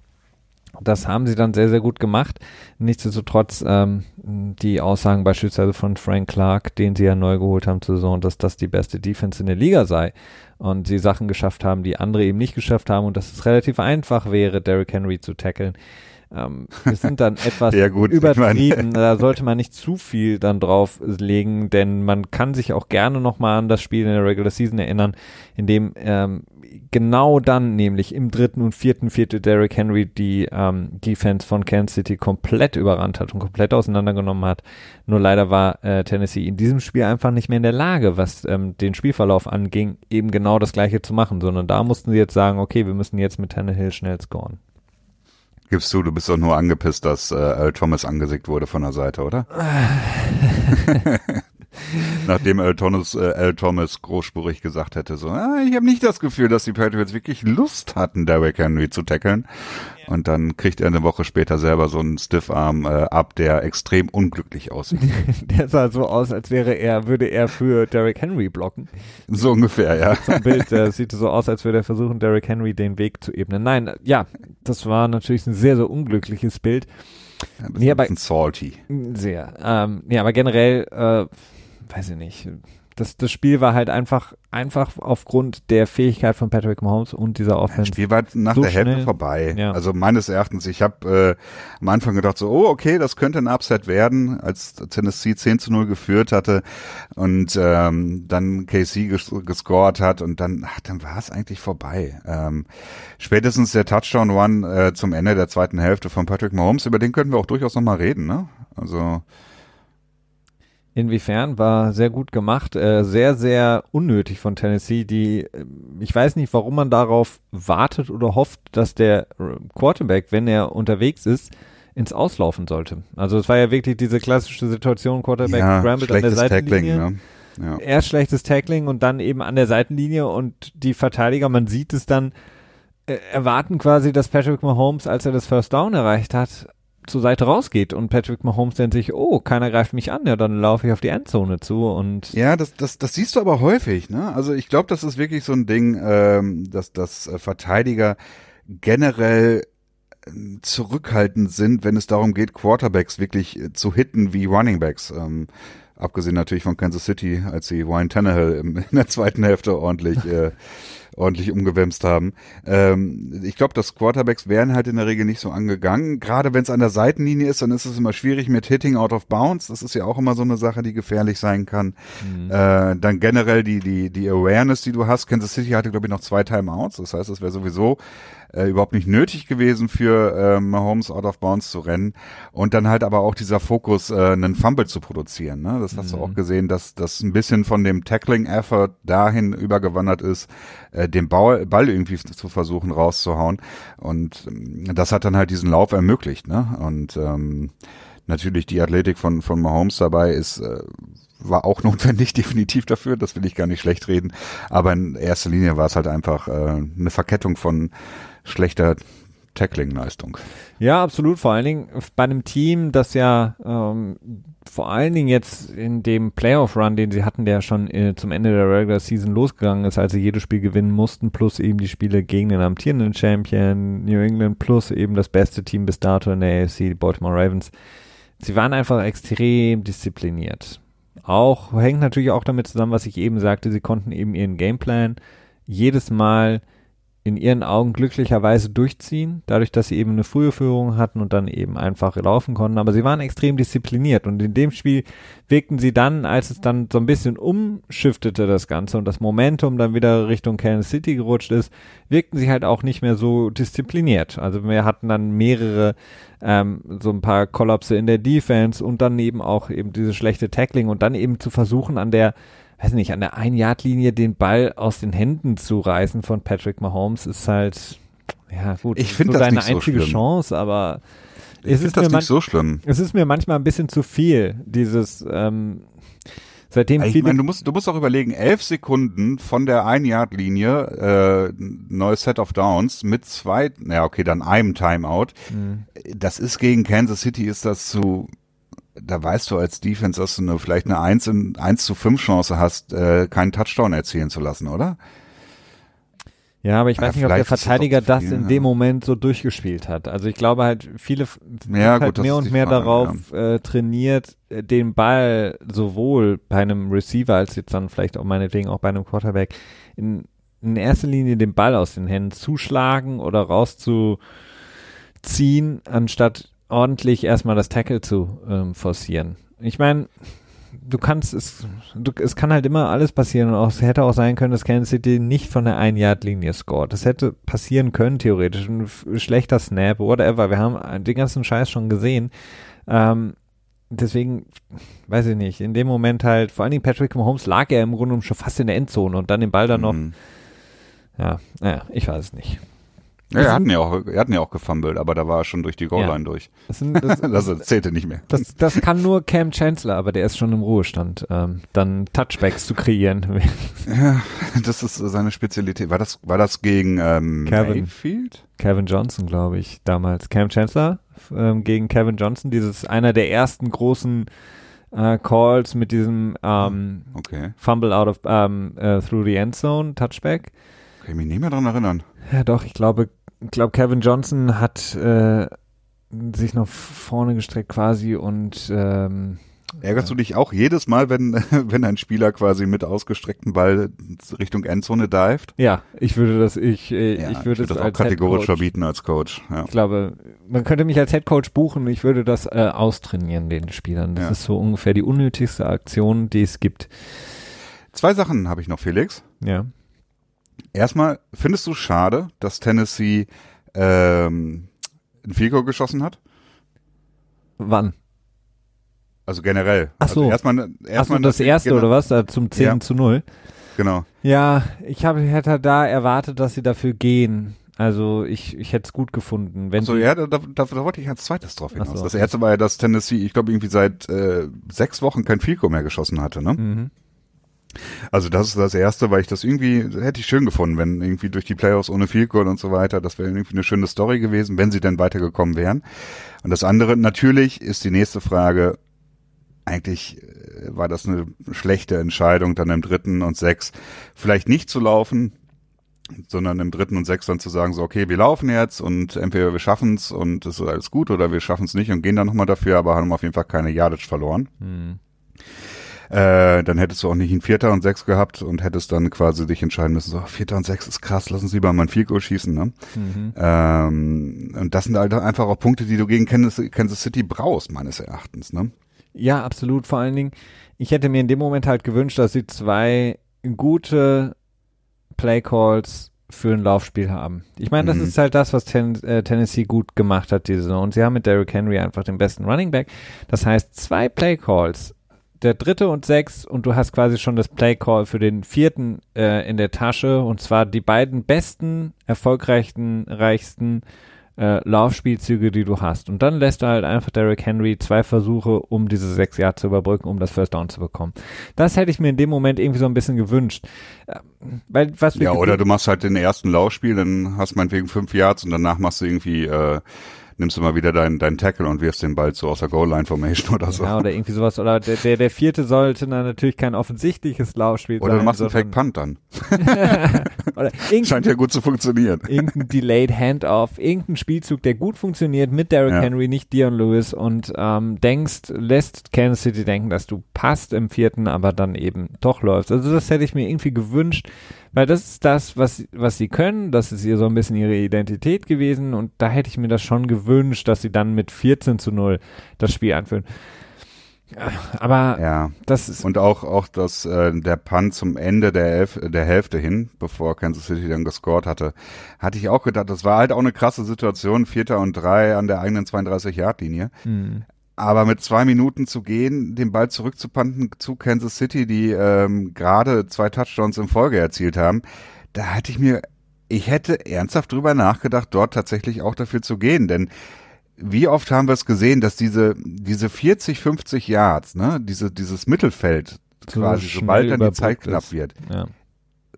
Das haben sie dann sehr, sehr gut gemacht. Nichtsdestotrotz ähm, die Aussagen beispielsweise von Frank Clark, den sie ja neu geholt haben zur Saison, dass das die beste Defense in der Liga sei und sie Sachen geschafft haben, die andere eben nicht geschafft haben und dass es relativ einfach wäre, Derrick Henry zu tackeln. Ähm, wir sind dann etwas ja, gut, übertrieben. da sollte man nicht zu viel dann drauf legen, denn man kann sich auch gerne nochmal an das Spiel in der Regular Season erinnern, in dem ähm, genau dann, nämlich im dritten und vierten Viertel, Derrick Henry die ähm, Defense von Kansas City komplett überrannt hat und komplett auseinandergenommen hat. Nur leider war äh, Tennessee in diesem Spiel einfach nicht mehr in der Lage, was ähm, den Spielverlauf anging, eben genau das gleiche zu machen, sondern da mussten sie jetzt sagen, okay, wir müssen jetzt mit Tannehill schnell scoren. Gibst du, du bist doch nur angepisst, dass äh, Earl Thomas angesickt wurde von der Seite, oder? Nachdem Earl Thomas, äh, Thomas großspurig gesagt hätte, so, ah, ich habe nicht das Gefühl, dass die Patriots wirklich Lust hatten, Derrick Henry zu tackeln. Und dann kriegt er eine Woche später selber so einen Stiffarm äh, ab, der extrem unglücklich aussieht. der sah so aus, als wäre er, würde er für Derrick Henry blocken. So ungefähr, ja. Zum Bild, der sieht so aus, als würde er versuchen, Derrick Henry den Weg zu ebnen. Nein, ja, das war natürlich ein sehr, sehr unglückliches Bild. Ja, ein bisschen, nee, aber, salty. Sehr. Ähm, ja, aber generell, äh, weiß ich nicht, das, das Spiel war halt einfach, einfach aufgrund der Fähigkeit von Patrick Mahomes und dieser Offense. Das Spiel war nach so der Hälfte vorbei. Ja. Also meines Erachtens, ich habe äh, am Anfang gedacht so, oh, okay, das könnte ein Upset werden, als Tennessee 10 zu 0 geführt hatte und ähm, dann KC ges gescored hat und dann, ach, dann war es eigentlich vorbei. Ähm, spätestens der Touchdown One äh, zum Ende der zweiten Hälfte von Patrick Mahomes, über den könnten wir auch durchaus nochmal reden, ne? Also Inwiefern war sehr gut gemacht, äh, sehr, sehr unnötig von Tennessee, die, äh, ich weiß nicht, warum man darauf wartet oder hofft, dass der Quarterback, wenn er unterwegs ist, ins Auslaufen sollte. Also es war ja wirklich diese klassische Situation, Quarterback ja, scrambled an der Seitenlinie. Tackling, ne? ja. Erst schlechtes Tackling und dann eben an der Seitenlinie und die Verteidiger, man sieht es dann, äh, erwarten quasi, dass Patrick Mahomes, als er das First Down erreicht hat, zur Seite rausgeht und Patrick Mahomes denkt sich, oh, keiner greift mich an, ja, dann laufe ich auf die Endzone zu und ja, das das das siehst du aber häufig, ne? Also ich glaube, das ist wirklich so ein Ding, ähm, dass dass äh, Verteidiger generell äh, zurückhaltend sind, wenn es darum geht, Quarterbacks wirklich äh, zu hitten wie Runningbacks. Ähm, abgesehen natürlich von Kansas City, als sie Ryan Tannehill in der zweiten Hälfte ordentlich äh, ordentlich umgewämst haben. Ähm, ich glaube, dass Quarterbacks wären halt in der Regel nicht so angegangen. Gerade wenn es an der Seitenlinie ist, dann ist es immer schwierig mit Hitting out of bounds. Das ist ja auch immer so eine Sache, die gefährlich sein kann. Mhm. Äh, dann generell die, die, die Awareness, die du hast. Kansas City hatte, glaube ich, noch zwei Timeouts. Das heißt, es wäre sowieso äh, überhaupt nicht nötig gewesen für äh, Mahomes out of bounds zu rennen und dann halt aber auch dieser Fokus, äh, einen Fumble zu produzieren. Ne? Das hast mhm. du auch gesehen, dass das ein bisschen von dem Tackling-Effort dahin übergewandert ist, äh, den Ball, Ball irgendwie zu versuchen rauszuhauen und ähm, das hat dann halt diesen Lauf ermöglicht. Ne? Und ähm, natürlich die Athletik von von Mahomes dabei ist äh, war auch notwendig, definitiv dafür, das will ich gar nicht schlecht reden. Aber in erster Linie war es halt einfach äh, eine Verkettung von schlechter Tackling-Leistung. Ja, absolut. Vor allen Dingen bei einem Team, das ja ähm, vor allen Dingen jetzt in dem Playoff-Run, den sie hatten, der schon äh, zum Ende der Regular Season losgegangen ist, als sie jedes Spiel gewinnen mussten, plus eben die Spiele gegen den amtierenden Champion New England, plus eben das beste Team bis dato in der AFC, die Baltimore Ravens. Sie waren einfach extrem diszipliniert. Auch hängt natürlich auch damit zusammen, was ich eben sagte, sie konnten eben ihren Gameplan jedes Mal in ihren Augen glücklicherweise durchziehen, dadurch, dass sie eben eine frühe Führung hatten und dann eben einfach laufen konnten. Aber sie waren extrem diszipliniert und in dem Spiel wirkten sie dann, als es dann so ein bisschen umschiftete das Ganze und das Momentum dann wieder Richtung Kansas City gerutscht ist, wirkten sie halt auch nicht mehr so diszipliniert. Also wir hatten dann mehrere, ähm, so ein paar Kollapse in der Defense und dann eben auch eben diese schlechte Tackling und dann eben zu versuchen an der weiß nicht, an der Ein-Yard-Linie den Ball aus den Händen zu reißen von Patrick Mahomes ist halt, ja gut, ich finde so das deine nicht so einzige schlimm. Chance, aber Ich es ist das nicht so schlimm. es ist mir manchmal ein bisschen zu viel, dieses, ähm, seitdem Ich meine, du musst, du musst auch überlegen, elf Sekunden von der Ein-Yard-Linie, äh, neues Set of Downs mit zwei, naja, okay, dann einem Timeout. Mhm. Das ist gegen Kansas City, ist das zu, da weißt du als Defense, dass du eine, vielleicht eine 1, in, 1 zu 5 Chance hast, äh, keinen Touchdown erzielen zu lassen, oder? ja, aber ich Ja, weiß nicht, ob der das Verteidiger das viel, in ja. dem Moment so durchgespielt hat. Also ich glaube halt, viele Ja, halt gut, das mehr und mehr Frage, darauf äh, trainiert, äh, den Ball sowohl bei einem Receiver als jetzt dann vielleicht auch meinetwegen auch bei einem Quarterback in, in erster Linie den Ball aus den Händen zuschlagen oder rauszuziehen, anstatt ordentlich erstmal das Tackle zu ähm, forcieren. Ich meine, du kannst es, du, es kann halt immer alles passieren und auch, es hätte auch sein können, dass Kansas City nicht von der Ein-Yard-Linie scored. Das hätte passieren können, theoretisch. Ein schlechter Snap, whatever. Wir haben den ganzen Scheiß schon gesehen. Ähm, deswegen, weiß ich nicht, in dem Moment halt, vor allen Dingen Patrick Mahomes lag ja im Grunde genommen schon fast in der Endzone und dann den Ball dann noch, Mhm. ja, naja, ich weiß es nicht. Ja, er hatten ja auch, er hatten ja auch gefummelt, aber da war er schon durch die Goal-Line durch. Das, sind, das, Das zählte nicht mehr. das, das kann nur Cam Chancellor, aber der ist schon im Ruhestand, ähm, dann Touchbacks zu kreieren. Ja, das ist seine Spezialität. War das, war das gegen ähm, Kevin. Mayfield? Kevin Johnson, glaube ich, damals. Cam Chancellor ähm, gegen Kevin Johnson, dieses einer der ersten großen äh, Calls mit diesem ähm, Okay. Fumble out of ähm, äh, through the end zone Touchback. Kann ich mich nicht mehr dran erinnern. Ja, doch, ich glaube, ich glaube Kevin Johnson hat äh, sich noch vorne gestreckt quasi und ähm, Ärgerst du dich auch jedes Mal, wenn, wenn ein Spieler quasi mit ausgestrecktem Ball Richtung Endzone dived? ja, ich würde das, ich, äh, Ja, ich würde das das auch kategorisch verbieten als Coach. Ja. Ich glaube, man könnte mich als Headcoach buchen, ich würde das äh, austrainieren, den Spielern. Das ist so ungefähr die unnötigste Aktion, die es gibt. Zwei Sachen habe ich noch, Felix. Ja. Erstmal, findest du schade, dass Tennessee ähm, ein Goal geschossen hat? Wann? Also generell. Ach so. Also erstmal, erstmal das erste genau, oder was? Äh, Zum 10 Ja. zu 0. Genau. Ja, ich habe hätte da erwartet, dass sie dafür gehen. Also ich, ich hätte es gut gefunden. Wenn So, ja, da, da, da wollte ich als zweites drauf hinaus. So, das erste war ja, dass Tennessee, ich glaube, irgendwie seit äh, sechs Wochen kein Goal mehr geschossen hatte. Ne? Mhm. Also das ist das erste, weil ich das irgendwie, hätte ich schön gefunden, wenn irgendwie durch die Playoffs ohne Field Goal und so weiter, das wäre irgendwie eine schöne Story gewesen, wenn sie denn weitergekommen wären. Und das andere, natürlich ist die nächste Frage, eigentlich äh, war das eine schlechte Entscheidung, dann im dritten und sechs vielleicht nicht zu laufen, sondern im dritten und sechs dann zu sagen, so, okay, wir laufen jetzt und entweder wir schaffen's und es ist alles gut oder wir schaffen's nicht und gehen dann nochmal dafür, aber haben auf jeden Fall keine Yardage verloren. Mhm. Äh, dann hättest du auch nicht einen Vierter und Sechs gehabt und hättest dann quasi dich entscheiden müssen, so, Vierter und Sechs ist krass, lass uns lieber mal ein Goal schießen, ne? Mhm. Ähm, und das sind halt einfach auch Punkte, die du gegen Kansas, Kansas City brauchst, meines Erachtens, ne? Ja, absolut. Vor allen Dingen, ich hätte mir in dem Moment halt gewünscht, dass sie zwei gute Playcalls für ein Laufspiel haben. Ich meine, das Mhm. ist halt das, was Ten äh, Tennessee gut gemacht hat diese Saison. Und sie haben mit Derrick Henry einfach den besten Running Back. Das heißt, zwei Playcalls, der dritte und sechs, und du hast quasi schon das Playcall für den vierten äh, in der Tasche. Und zwar die beiden besten, erfolgreichsten, reichsten äh, Laufspielzüge, die du hast. Und dann lässt du halt einfach Derrick Henry zwei Versuche, um diese sechs Jahre zu überbrücken, um das First Down zu bekommen. Das hätte ich mir in dem Moment irgendwie so ein bisschen gewünscht. Äh, Weil, was wir Ja, oder du machst halt den ersten Laufspiel, dann hast meinetwegen fünf Yards und danach machst du irgendwie, äh, nimmst du mal wieder deinen deinen Tackle und wirfst den Ball so aus der Goal-Line-Formation oder so. Ja, oder irgendwie sowas. Oder der, der, der vierte sollte dann natürlich kein offensichtliches Laufspiel Oder sein. du machst einen Fake sondern- Punt dann. oder Scheint ja gut zu funktionieren. irgendein Delayed Handoff, irgendein Spielzug, der gut funktioniert mit Derrick Ja. Henry, nicht Dion Lewis und ähm, denkst, lässt Kansas City denken, dass du passt im vierten, aber dann eben doch läufst. Also das hätte ich mir irgendwie gewünscht, Weil das ist das, was, was sie können. Das ist ihr so ein bisschen ihre Identität gewesen. Und da hätte ich mir das schon gewünscht, dass sie dann mit 14 zu 0 das Spiel anführen. Aber Ja. das ist, Und auch, auch das, äh, der Punt zum Ende der, Elf, der Hälfte hin, bevor Kansas City dann gescored hatte, hatte ich auch gedacht, das war halt auch eine krasse Situation, Vierter und drei an der eigenen 32-Yard-Linie. mh, Aber mit zwei Minuten zu gehen, den Ball zurückzupanten zu Kansas City, die ähm, gerade zwei Touchdowns in Folge erzielt haben, da hatte ich mir, ich hätte ernsthaft drüber nachgedacht, dort tatsächlich auch dafür zu gehen, denn wie oft haben wir es gesehen, dass diese diese 40, 50 Yards, ne, diese dieses Mittelfeld So quasi, sobald dann die Zeit knapp ist. wird, ja.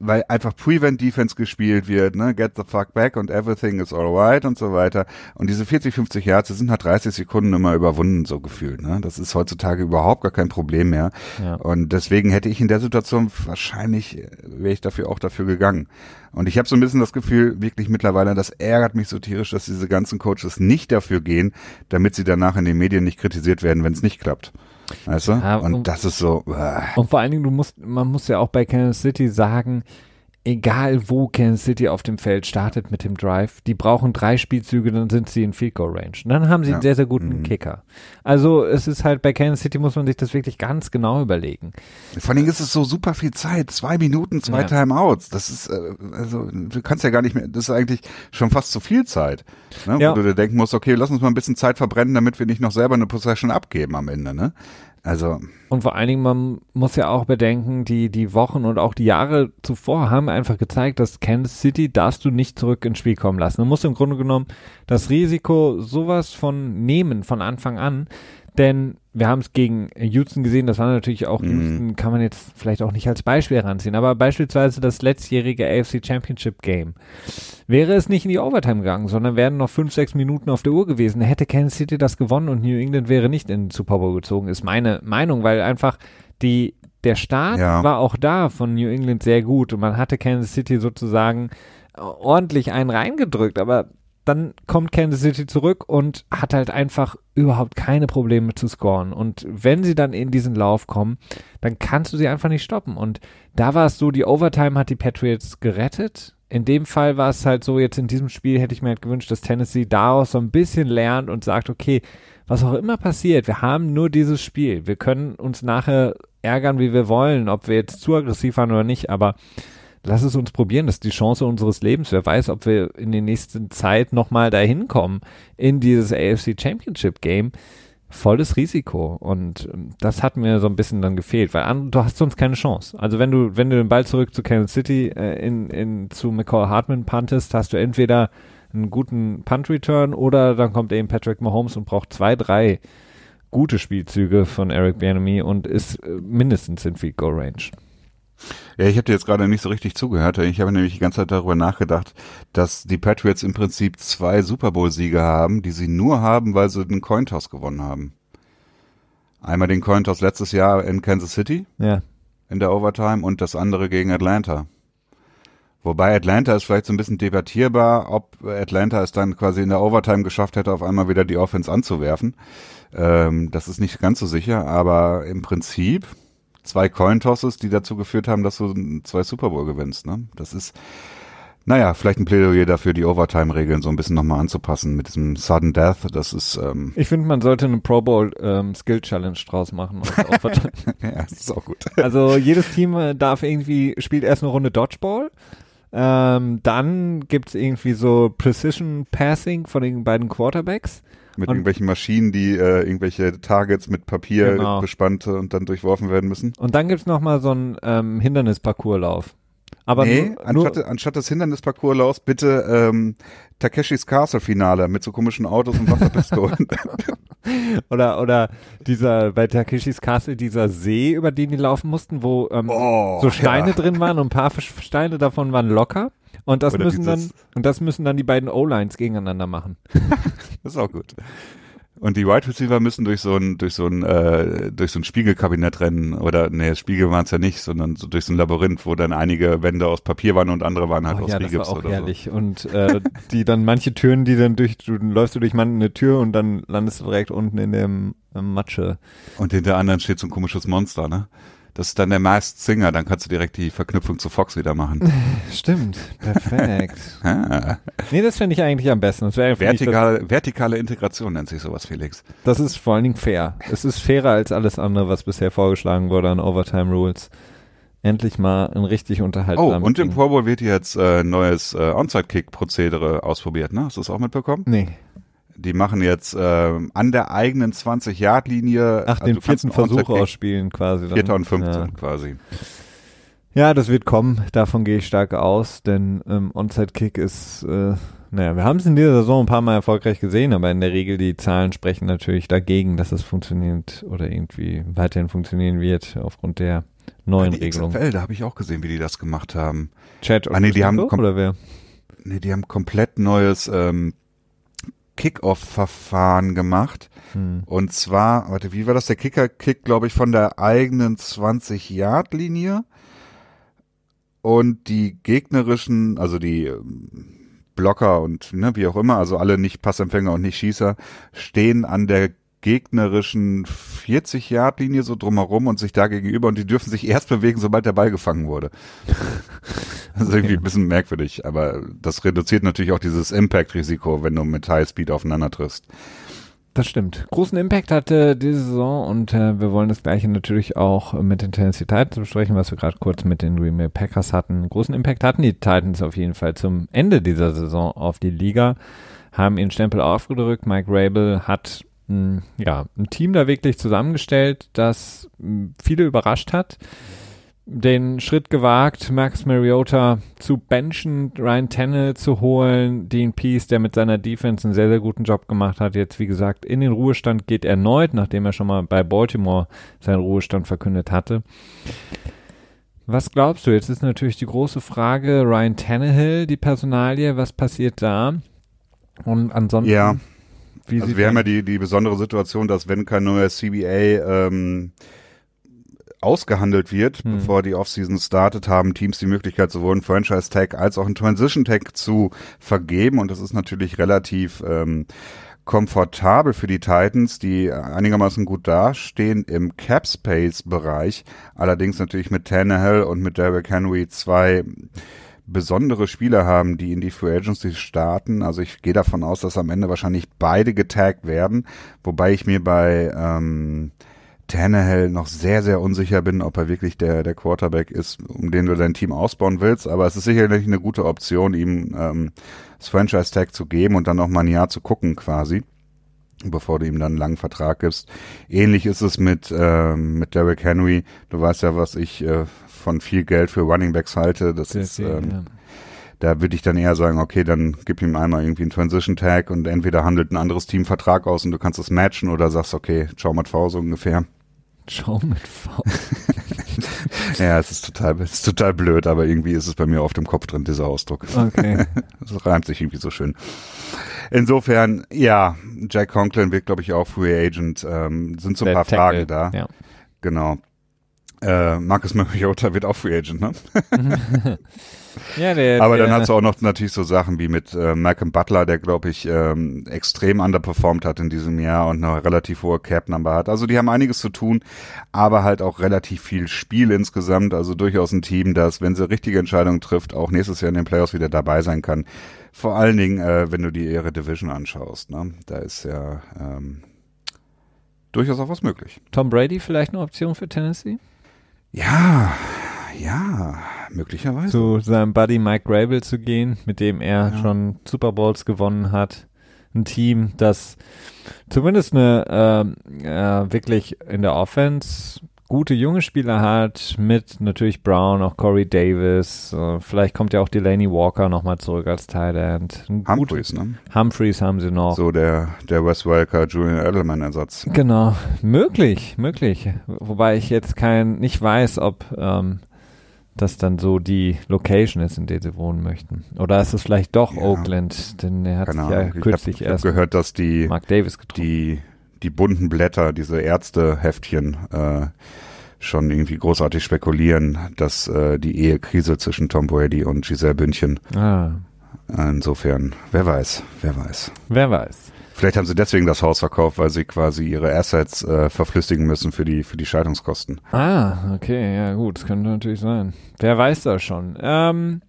Weil einfach Prevent Defense gespielt wird, ne, get the fuck back und everything is alright und so weiter. Und diese 40, 50 Yards, die sind nach 30 Sekunden immer überwunden, so gefühlt, ne. Das ist heutzutage überhaupt gar kein Problem mehr. Ja. Und deswegen hätte ich in der Situation wahrscheinlich, äh, wäre ich dafür auch dafür gegangen. Und ich habe so ein bisschen das Gefühl, wirklich mittlerweile, das ärgert mich so tierisch, dass diese ganzen Coaches nicht dafür gehen, damit sie danach in den Medien nicht kritisiert werden, wenn es nicht klappt. Weißt du? Ja, und und- das ist so, äh, Und vor allen Dingen, du musst, man muss ja auch bei Kansas City sagen, egal wo Kansas City auf dem Feld startet mit dem Drive, die brauchen drei Spielzüge, dann sind sie in Field Goal Range. Und dann haben sie Ja. einen sehr, sehr guten Mhm. Kicker. Also es ist halt bei Kansas City muss man sich das wirklich ganz genau überlegen. Vor allen Dingen ist es so super viel Zeit. Zwei Minuten, zwei Ja. Timeouts. Das ist, äh, also, du kannst ja gar nicht mehr, das ist eigentlich schon fast zu viel Zeit. Ne? Ja. Wo du dir denken musst, okay, lass uns mal ein bisschen Zeit verbrennen, damit wir nicht noch selber eine Possession abgeben am Ende, ne? Also, Und vor allen Dingen, man muss ja auch bedenken, die, die Wochen und auch die Jahre zuvor haben einfach gezeigt, dass Kansas City darfst du nicht zurück ins Spiel kommen lassen. Du musst im Grunde genommen das Risiko sowas von nehmen von Anfang an. Denn wir haben es gegen Houston gesehen, das war natürlich auch, Mhm. Houston kann man jetzt vielleicht auch nicht als Beispiel heranziehen, aber beispielsweise das letztjährige AFC Championship Game. Wäre es nicht in die Overtime gegangen, sondern wären noch fünf, sechs Minuten auf der Uhr gewesen, hätte Kansas City das gewonnen und New England wäre nicht in den Super Bowl gezogen, ist meine Meinung, weil einfach die, der Start Ja. war auch da von New England sehr gut und man hatte Kansas City sozusagen ordentlich einen reingedrückt, aber dann kommt Kansas City zurück und hat halt einfach überhaupt keine Probleme zu scoren. Und wenn sie dann in diesen Lauf kommen, dann kannst du sie einfach nicht stoppen. Und da war es so, die Overtime hat die Patriots gerettet. In dem Fall war es halt so, jetzt in diesem Spiel hätte ich mir halt gewünscht, dass Tennessee daraus so ein bisschen lernt und sagt, okay, was auch immer passiert, wir haben nur dieses Spiel. Wir können uns nachher ärgern, wie wir wollen, ob wir jetzt zu aggressiv waren oder nicht, aber lass es uns probieren. Das ist die Chance unseres Lebens. Wer weiß, ob wir in der nächsten Zeit nochmal dahin kommen in dieses AFC Championship Game. Volles Risiko. Und ähm, das hat mir so ein bisschen dann gefehlt, weil du hast sonst keine Chance. Also wenn du, wenn du den Ball zurück zu Kansas City äh, in, in, zu McCall Hartman puntest, hast du entweder einen guten Punt-Return oder dann kommt eben Patrick Mahomes und braucht zwei, drei gute Spielzüge von Eric Bieniemy und ist äh, mindestens in Field Goal Range. Ja, ich habe dir jetzt gerade nicht so richtig zugehört. Ich habe nämlich die ganze Zeit darüber nachgedacht, dass die Patriots im Prinzip zwei Super Bowl-Siege haben, die sie nur haben, weil sie den Cointoss gewonnen haben. Einmal den Cointoss letztes Jahr in Kansas City Ja. in der Overtime und das andere gegen Atlanta. Wobei Atlanta ist vielleicht so ein bisschen debattierbar, ob Atlanta es dann quasi in der Overtime geschafft hätte, auf einmal wieder die Offense anzuwerfen. Ähm, das ist nicht ganz so sicher, aber im Prinzip zwei Cointosses, die dazu geführt haben, dass du zwei Super Bowl gewinnst. Ne? Das ist, naja, vielleicht ein Plädoyer dafür, die Overtime-Regeln so ein bisschen nochmal anzupassen mit diesem Sudden Death. Das ist, ähm, Ich finde, man sollte eine Pro Bowl ähm, Skill Challenge draus machen. ja, das ist auch gut. also jedes Team äh, darf irgendwie, spielt erst eine Runde Dodgeball. Ähm, dann gibt's irgendwie so Precision Passing von den beiden Quarterbacks. Mit Und- irgendwelchen Maschinen, die äh, irgendwelche Targets mit Papier Genau. bespannt und dann durchworfen werden müssen. Und dann gibt's noch mal so einen ähm, Hindernisparcourslauf. Aber nee, nur, anstatt, nur, anstatt des Hindernisparcourslaufs bitte ähm, Takeshis Castle Finale mit so komischen Autos und Wasserpistolen. oder oder dieser bei Takeshis Castle dieser See, über den die laufen mussten, wo ähm, oh, so Steine ja. drin waren und ein paar Steine davon waren locker. Und das Oder müssen dann und das müssen dann die beiden O-Lines gegeneinander machen. Das ist auch gut. Und die Wide Receiver müssen durch so ein durch so ein äh, durch so ein Spiegelkabinett rennen oder nee, Spiegel waren es ja nicht, sondern so durch so ein Labyrinth, wo dann einige Wände aus Papier waren und andere waren halt Oh aus ja, das Spiegelgips war auch oder herrlich. Und äh, die dann manche Türen, die dann durch, du läufst du durch man eine Tür und dann landest du direkt unten in dem ähm, Matsche. Und hinter anderen steht so ein komisches Monster, ne? Das ist dann der Masked Singer, dann kannst du direkt die Verknüpfung zu Fox wieder machen. Stimmt, perfekt. ah. Nee, das finde ich eigentlich am besten. Das Vertikal, vertikale Integration nennt sich sowas, Felix. das, das ist vor allen Dingen fair. Es ist fairer als alles andere, was bisher vorgeschlagen wurde an Overtime Rules. Endlich mal ein richtig Oh, unterhaltsames und im. Pro Bowl wird jetzt äh, neues äh, Onside-Kick-Prozedere ausprobiert, ne? Hast du das auch mitbekommen? Nee, Die machen jetzt äh, an der eigenen 20-Yard-Linie ach, also den vierten Versuch ausspielen quasi. dann. Vierter und 15 Ja. quasi. Ja, das wird kommen. Davon gehe ich stark aus, denn ähm, Onside-Kick ist, äh, naja, wir haben es in dieser Saison ein paar Mal erfolgreich gesehen, aber in der Regel die Zahlen sprechen natürlich dagegen, dass es funktioniert oder irgendwie weiterhin funktionieren wird aufgrund der neuen die Regelung. XFL, da habe ich auch gesehen, wie die das gemacht haben. Chat Ah, nee, die haben oder wer? Nee, die haben komplett neues ähm, Kick-Off-Verfahren gemacht. Hm. Und zwar, warte, wie war das? Der Kicker kickt, glaube ich, von der eigenen 20-Yard-Linie. Und die gegnerischen, also die ähm, Blocker und ne, wie auch immer, also alle nicht Passempfänger und nicht Schießer, stehen an der gegnerischen 40-Yard-Linie so drumherum und sich da gegenüber und die dürfen sich erst bewegen, sobald der Ball gefangen wurde. Das ist irgendwie ein bisschen merkwürdig, aber das reduziert natürlich auch dieses Impact-Risiko, wenn du mit High Speed aufeinander triffst. Das stimmt. Großen Impact hatte diese Saison und äh, wir wollen das gleiche natürlich auch mit den Tennessee Titans besprechen, was wir gerade kurz mit den Green Bay Packers hatten. Großen Impact hatten die Titans auf jeden Fall zum Ende dieser Saison auf die Liga, haben ihren Stempel aufgedrückt. Mike Rabel hat ja, ein Team da wirklich zusammengestellt, das mh, viele überrascht hat. Den Schritt gewagt, Max Mariota zu benchen, Ryan Tannehill zu holen, Dean Pease, der mit seiner Defense einen sehr, sehr guten Job gemacht hat, jetzt wie gesagt in den Ruhestand geht erneut, nachdem er schon mal bei Baltimore seinen Ruhestand verkündet hatte. Was glaubst du? Jetzt ist natürlich die große Frage, Ryan Tannehill, die Personalie, was passiert da? Und ansonsten, Ja, wie also wir haben ja die, die besondere Situation, dass wenn kein neuer CBA ähm, ausgehandelt wird, Hm. bevor die Offseason startet, haben Teams die Möglichkeit, sowohl einen Franchise-Tag als auch einen Transition-Tag zu vergeben. Und das ist natürlich relativ ähm, komfortabel für die Titans, die einigermaßen gut dastehen im Cap-Space-Bereich. Allerdings natürlich mit Tannehill und mit Derrick Henry zwei besondere Spieler haben, die in die Free Agency starten. Also ich gehe davon aus, dass am Ende wahrscheinlich beide getaggt werden, wobei ich mir bei ähm, Tannehill noch sehr, sehr unsicher bin, ob er wirklich der, der Quarterback ist, um den du dein Team ausbauen willst. Aber es ist sicherlich eine gute Option, ihm ähm, das Franchise-Tag zu geben und dann noch mal ein Jahr zu gucken quasi, bevor du ihm dann einen langen Vertrag gibst. Ähnlich ist es mit, ähm, mit Derrick Henry. Du weißt ja, was ich äh, von viel Geld für Running Backs halte. Das Sehr ist, ähm, ja. da würde ich dann eher sagen, okay, dann gib ihm einmal irgendwie einen Transition Tag und entweder handelt ein anderes Team Vertrag aus und du kannst es matchen oder sagst, okay, schau mal V so ungefähr. Schau mit V. Ja, es ist total, es ist total blöd, aber irgendwie ist es bei mir auf dem Kopf drin, dieser Ausdruck. Okay. Das reimt sich irgendwie so schön. Insofern, ja, Jack Conklin wird, glaube ich, auch Free Agent. Ähm, sind so ein Der paar Tackle, Fragen da. Ja. Genau. Äh, Marcus Mariota wird auch Free Agent, ne? ja, der, Aber der, dann hast du auch noch natürlich so Sachen wie mit äh, Malcolm Butler, der glaube ich ähm, extrem underperformed hat in diesem Jahr und eine relativ hohe Cap-Number hat. Also die haben einiges zu tun, aber halt auch relativ viel Spiel insgesamt. Also durchaus ein Team, das, wenn sie richtige Entscheidungen trifft, auch nächstes Jahr in den Playoffs wieder dabei sein kann. Vor allen Dingen, äh, wenn du die ihre Division anschaust. Ne? Da ist ja ähm, durchaus auch was möglich. Tom Brady vielleicht eine Option für Tennessee? Ja, ja, möglicherweise. Zu seinem Buddy Mike Grable zu gehen, mit dem er Ja. schon Super Bowls gewonnen hat. Ein Team, das zumindest eine ähm, äh, wirklich in der Offense gute junge Spieler hat, mit natürlich Brown, auch Corey Davis. Äh, vielleicht kommt ja auch Delaney Walker nochmal zurück als Tight End. Humphreys, ne? Humphreys haben sie noch. So der, der Wes Welker, Julian Edelman-Ersatz. Genau, möglich, möglich. Wobei ich jetzt kein, nicht weiß, ob ähm, das dann so die Location ist, in der sie wohnen möchten. Oder ist es vielleicht doch Ja. Oakland, denn er hat sich ja. Ich kürzlich habe hab erst gehört, dass die, Mark Davis getroffen. die, die bunten Blätter, diese Ärzteheftchen, äh, schon irgendwie großartig spekulieren, dass äh, die Ehekrise zwischen Tom Brady und Giselle Bündchen, Ah, insofern, wer weiß, wer weiß. wer weiß. Vielleicht haben sie deswegen das Haus verkauft, weil sie quasi ihre Assets äh, verflüssigen müssen für die für die Scheidungskosten. Ah, okay, ja gut, das könnte natürlich sein. Wer weiß das schon. Ähm,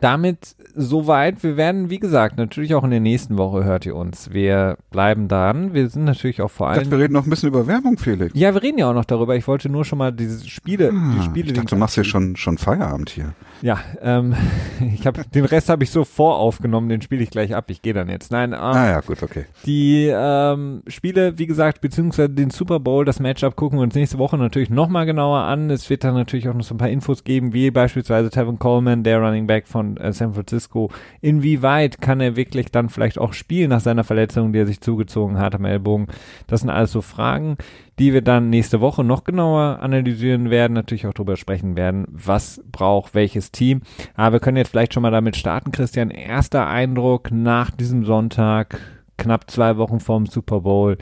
damit soweit. Wir werden, wie gesagt, natürlich auch in der nächsten Woche hört ihr uns. Wir bleiben dran. Wir sind natürlich auch vor allem. Dachte, wir reden noch ein bisschen über Werbung, Felix. Ja, wir reden ja auch noch darüber. Ich wollte nur schon mal diese Spiele, Ah, die Spiele. ich dachte, du machst hier schon schon Feierabend hier. Ja, ähm, ich habe den Rest habe ich so voraufgenommen. Den spiele ich gleich ab. Ich gehe dann jetzt. Nein, ähm, Ah ja, gut, okay. die ähm, Spiele, wie gesagt, beziehungsweise den Super Bowl, das Matchup gucken wir uns nächste Woche natürlich nochmal genauer an. Es wird dann natürlich auch noch so ein paar Infos geben, wie beispielsweise Tevin Coleman, der Running Back von äh, San Francisco. Inwieweit kann er wirklich dann vielleicht auch spielen nach seiner Verletzung, die er sich zugezogen hat am Ellbogen? Das sind alles so Fragen, die wir dann nächste Woche noch genauer analysieren werden, natürlich auch darüber sprechen werden, was braucht welches Team. Aber wir können jetzt vielleicht schon mal damit starten, Christian. Erster Eindruck nach diesem Sonntag, knapp zwei Wochen vorm Super Bowl.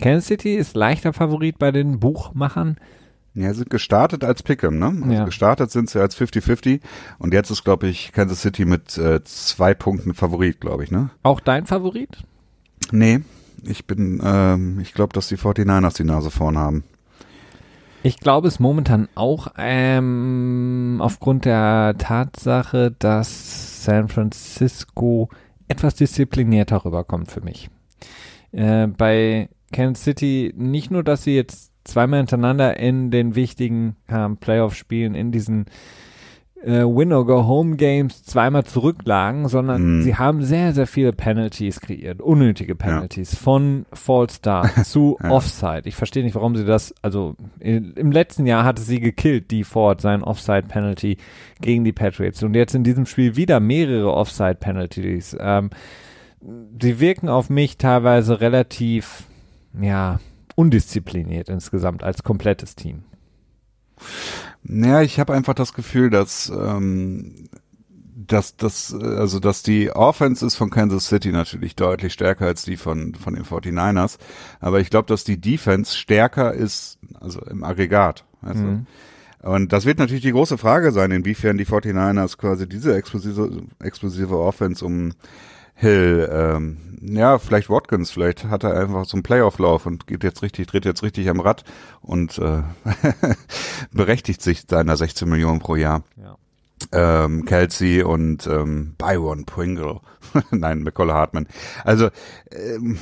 Kansas City ist leichter Favorit bei den Buchmachern. Ja, sind gestartet als Pick'em, ne? Also Ja. gestartet sind sie als 50-50 und jetzt ist, glaube ich, Kansas City mit äh, zwei Punkten Favorit, glaube ich, ne? Auch dein Favorit? Nee, ich bin, ähm, ich glaube, dass die 49ers die Nase vorn haben. Ich glaube es momentan auch ähm, aufgrund der Tatsache, dass San Francisco etwas disziplinierter rüberkommt für mich. Äh, bei Kansas City nicht nur, dass sie jetzt zweimal hintereinander in den wichtigen ähm, Playoff-Spielen in diesen äh, Win-or-Go-Home-Games zweimal zurücklagen, sondern Mhm. sie haben sehr, sehr viele Penalties kreiert, unnötige Penalties, von False Start zu Ja. Offside. Ich verstehe nicht, warum sie das, also in, im letzten Jahr hatte sie gekillt, die Ford, sein Offside-Penalty gegen die Patriots und jetzt in diesem Spiel wieder mehrere Offside-Penalties. Ähm, sie wirken auf mich teilweise relativ, ja, undiszipliniert insgesamt als komplettes Team. Naja, ich habe einfach das Gefühl, dass, ähm, dass, dass, äh, also, dass die Offense ist von Kansas City natürlich deutlich stärker als die von, von den 49ers. Aber ich glaube, dass die Defense stärker ist, also im Aggregat. Also, Mhm. Und das wird natürlich die große Frage sein, inwiefern die 49ers quasi diese explosive, explosive Offense um Hill, ähm, ja, vielleicht Watkins, vielleicht hat er einfach so einen Playoff-Lauf und geht jetzt richtig, dreht jetzt richtig am Rad und äh, berechtigt sich seiner 16 Millionen pro Jahr. Ja. Ähm, Kelsey und ähm, Byron Pringle. Nein, McCullough Hartman. Also, ähm,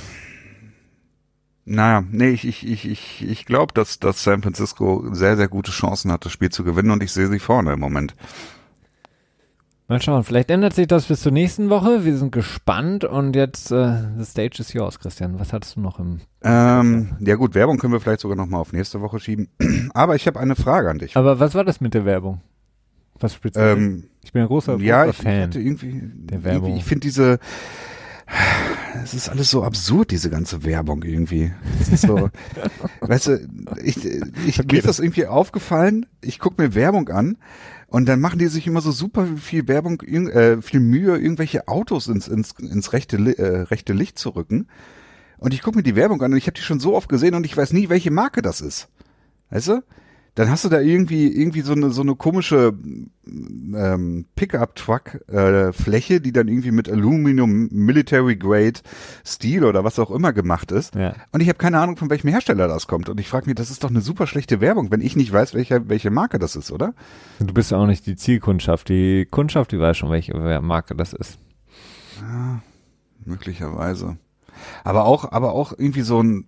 naja, nee, ich, ich, ich, ich, ich glaube, dass, dass San Francisco sehr, sehr gute Chancen hat, das Spiel zu gewinnen und ich sehe sie vorne im Moment. Mal schauen, vielleicht ändert sich das bis zur nächsten Woche. Wir sind gespannt und jetzt, äh, the stage is yours, Christian. Was hattest du noch im... Ähm, ja gut, Werbung können wir vielleicht sogar nochmal auf nächste Woche schieben. Aber ich habe eine Frage an dich. Aber was war das mit der Werbung? Was speziell? Ähm, ich bin ein großer, ja, großer ich, ich Fan. hatte irgendwie, der Werbung. irgendwie ich finde diese, es ist alles so absurd, diese ganze Werbung irgendwie. Es ist so, weißt du, ich, ich, mir ist das irgendwie aufgefallen, ich gucke mir Werbung an und dann machen die sich immer so super viel Werbung, äh, viel Mühe, irgendwelche Autos ins, ins, ins rechte, äh, rechte Licht zu rücken. Und ich gucke mir die Werbung an und ich habe die schon so oft gesehen und ich weiß nie, welche Marke das ist. Weißt du? Dann hast du da irgendwie irgendwie so eine so eine komische ähm, Pickup-Truck-Fläche, die dann irgendwie mit Aluminium Military Grade Steel oder was auch immer gemacht ist. Ja. Und ich habe keine Ahnung, von welchem Hersteller das kommt. Und ich frage mich, das ist doch eine super schlechte Werbung, wenn ich nicht weiß, welche welche Marke das ist, oder? Du bist ja auch nicht die Zielkundschaft. Die Kundschaft, die weiß schon, welche Marke das ist. Möglicherweise. Aber auch, aber auch irgendwie so ein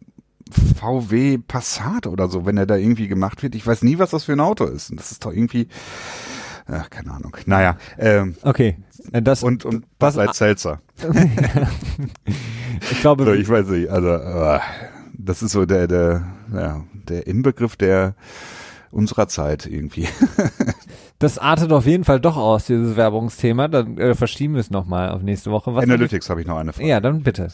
VW Passat oder so, wenn er da irgendwie gemacht wird. Ich weiß nie, was das für ein Auto ist. Und das ist doch irgendwie, ach, keine Ahnung. Naja, ähm, Okay, äh, das, und, und Bud Light Seltzer. ich glaube, So, ich weiß nicht, also, äh, das ist so der, der, ja, der Inbegriff der, unserer Zeit irgendwie. das artet auf jeden Fall doch aus, dieses Werbungsthema. Dann äh, verschieben wir es nochmal auf nächste Woche. Was Analytics habe ich noch eine Frage. Ja, dann bitte.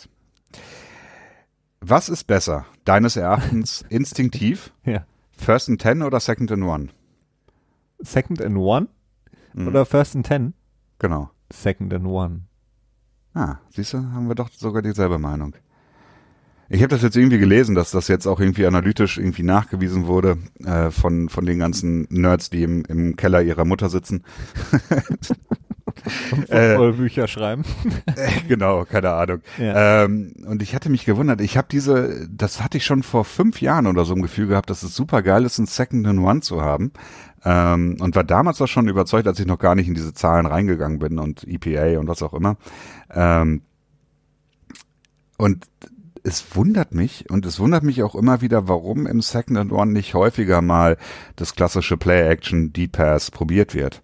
Was ist besser, deines Erachtens instinktiv? Ja. First and Ten oder Second and One? Second and One Mhm. oder First and Ten? Genau. Second and One. Ah, siehst du, haben wir doch sogar dieselbe Meinung. Ich habe das jetzt irgendwie gelesen, dass das jetzt auch irgendwie analytisch irgendwie nachgewiesen wurde äh, von von den ganzen Nerds, die im, im Keller ihrer Mutter sitzen. Äh, schreiben. genau, keine Ahnung. Ja. Ähm, und ich hatte mich gewundert, ich habe diese, das hatte ich schon vor fünf Jahren oder so im Gefühl gehabt, dass es super geil ist, ein Second in One zu haben. Ähm, und war damals auch schon überzeugt, als ich noch gar nicht in diese Zahlen reingegangen bin und EPA und was auch immer. Ähm, und es wundert mich und es wundert mich auch immer wieder, warum im Second and One nicht häufiger mal das klassische Play-Action D-Pass probiert wird.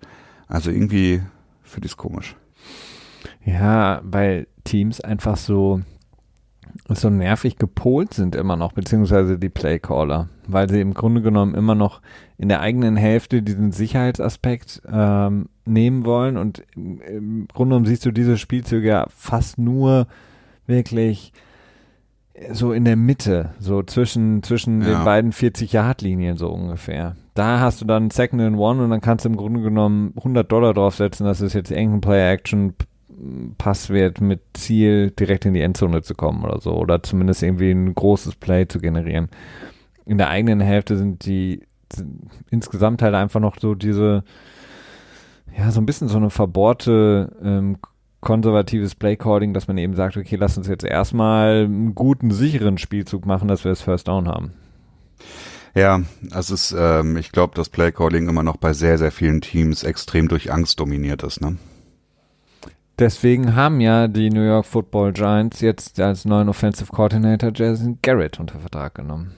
Also irgendwie finde ich komisch. Ja, weil Teams einfach so so nervig gepolt sind immer noch, beziehungsweise die Playcaller, weil sie im Grunde genommen immer noch in der eigenen Hälfte diesen Sicherheitsaspekt ähm, nehmen wollen und im Grunde genommen siehst du diese Spielzüge ja fast nur wirklich so in der Mitte, so zwischen, zwischen ja. den beiden 40-Yard-Linien so ungefähr. Da hast du dann Second and One und dann kannst du im Grunde genommen 100 Dollar draufsetzen, dass es jetzt irgendein Play-Action Pass wird mit Ziel, direkt in die Endzone zu kommen oder so. Oder zumindest irgendwie ein großes Play zu generieren. In der eigenen Hälfte sind die sind insgesamt halt einfach noch so diese, ja, so ein bisschen so eine verbohrte ähm, konservatives Playcalling, dass man eben sagt, okay, lass uns jetzt erstmal einen guten, sicheren Spielzug machen, dass wir das First Down haben. Ja, also es ist, ähm, ich glaube, dass Playcalling immer noch bei sehr, sehr vielen Teams extrem durch Angst dominiert ist, ne? Deswegen haben ja die New York Football Giants jetzt als neuen Offensive Coordinator Jason Garrett unter Vertrag genommen.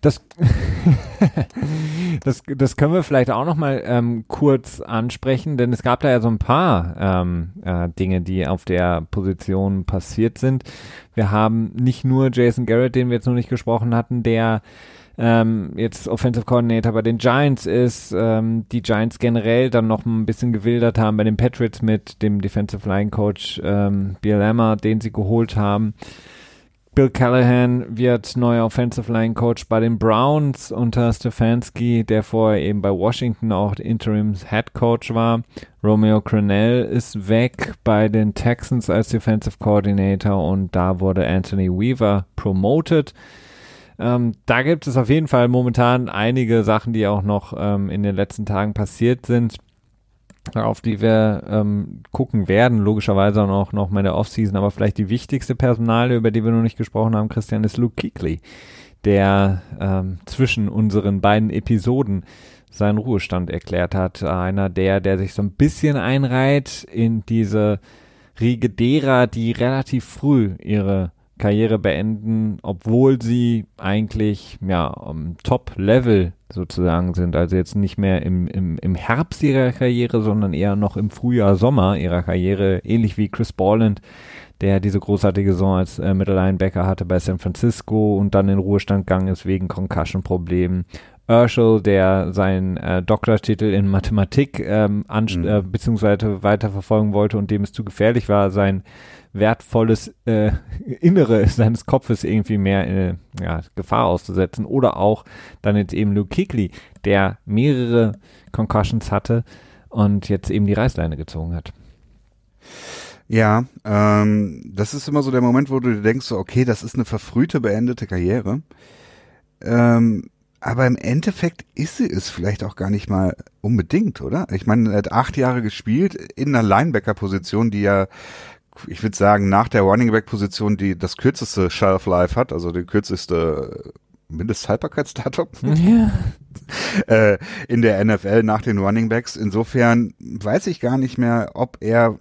Das, das, das können wir vielleicht auch noch mal ähm, kurz ansprechen, denn es gab da ja so ein paar ähm, äh, Dinge, die auf der Position passiert sind. Wir haben nicht nur Jason Garrett, den wir jetzt noch nicht gesprochen hatten, der ähm, jetzt Offensive Coordinator bei den Giants ist, ähm, die Giants generell dann noch ein bisschen gewildert haben bei den Patriots mit dem Defensive Line Coach ähm, Bill Lammer, den sie geholt haben. Bill Callahan wird neuer Offensive Line Coach bei den Browns unter Stefanski, der vorher eben bei Washington auch Interims Head Coach war. Romeo Crennel ist weg bei den Texans als Defensive Coordinator und da wurde Anthony Weaver promoted. Ähm, da gibt es auf jeden Fall momentan einige Sachen, die auch noch ähm, in den letzten Tagen passiert sind auf die wir ähm, gucken werden, logischerweise auch noch mal in der Offseason, aber vielleicht die wichtigste Personale, über die wir noch nicht gesprochen haben, Christian, ist Luke Kuechly, der ähm, zwischen unseren beiden Episoden seinen Ruhestand erklärt hat. Einer der, der sich so ein bisschen einreiht in diese Riege derer, die relativ früh ihre Karriere beenden, obwohl sie eigentlich ja um, Top-Level sozusagen sind. Also jetzt nicht mehr im, im, im Herbst ihrer Karriere, sondern eher noch im Frühjahr, Sommer ihrer Karriere, ähnlich wie Chris Borland, der diese großartige Saison als äh, Mittellinebacker hatte bei San Francisco und dann in Ruhestand gegangen ist wegen Concussion-Problemen. Urschel, der seinen äh, Doktortitel in Mathematik ähm, mhm. äh, beziehungsweise weiterverfolgen wollte und dem es zu gefährlich war, sein wertvolles äh, Innere seines Kopfes irgendwie mehr in ja, Gefahr auszusetzen. Oder auch dann jetzt eben Luke Kickley, der mehrere Concussions hatte und jetzt eben die Reißleine gezogen hat. Ja, ähm, das ist immer so der Moment, wo du dir denkst, so, okay, das ist eine verfrühte, beendete Karriere. Ähm, aber im Endeffekt ist sie es vielleicht auch gar nicht mal unbedingt, oder? Ich meine, er hat acht Jahre gespielt in einer Linebacker-Position, die ja ich würde sagen, nach der Running Back Position, die das kürzeste Shelf Life hat, also die kürzeste Mindesthaltbarkeitsdatum ja. äh, in der NFL nach den Running Backs. Insofern weiß ich gar nicht mehr, ob er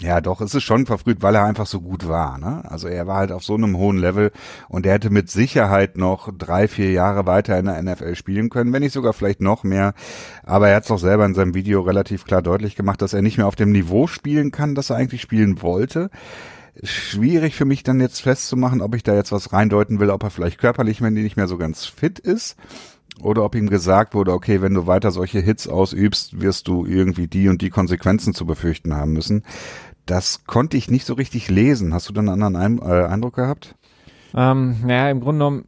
ja, doch, es ist schon verfrüht, weil er einfach so gut war. Ne? Also er war halt auf so einem hohen Level und er hätte mit Sicherheit noch drei, vier Jahre weiter in der NFL spielen können, wenn nicht sogar vielleicht noch mehr. Aber er hat es auch selber in seinem Video relativ klar deutlich gemacht, dass er nicht mehr auf dem Niveau spielen kann, das er eigentlich spielen wollte. Schwierig für mich dann jetzt festzumachen, ob ich da jetzt was reindeuten will, ob er vielleicht körperlich nicht mehr so ganz fit ist oder ob ihm gesagt wurde, okay, wenn du weiter solche Hits ausübst, wirst du irgendwie die und die Konsequenzen zu befürchten haben müssen. Das konnte ich nicht so richtig lesen. Hast du dann einen anderen äh, Eindruck gehabt? Ähm, naja, im Grunde genommen,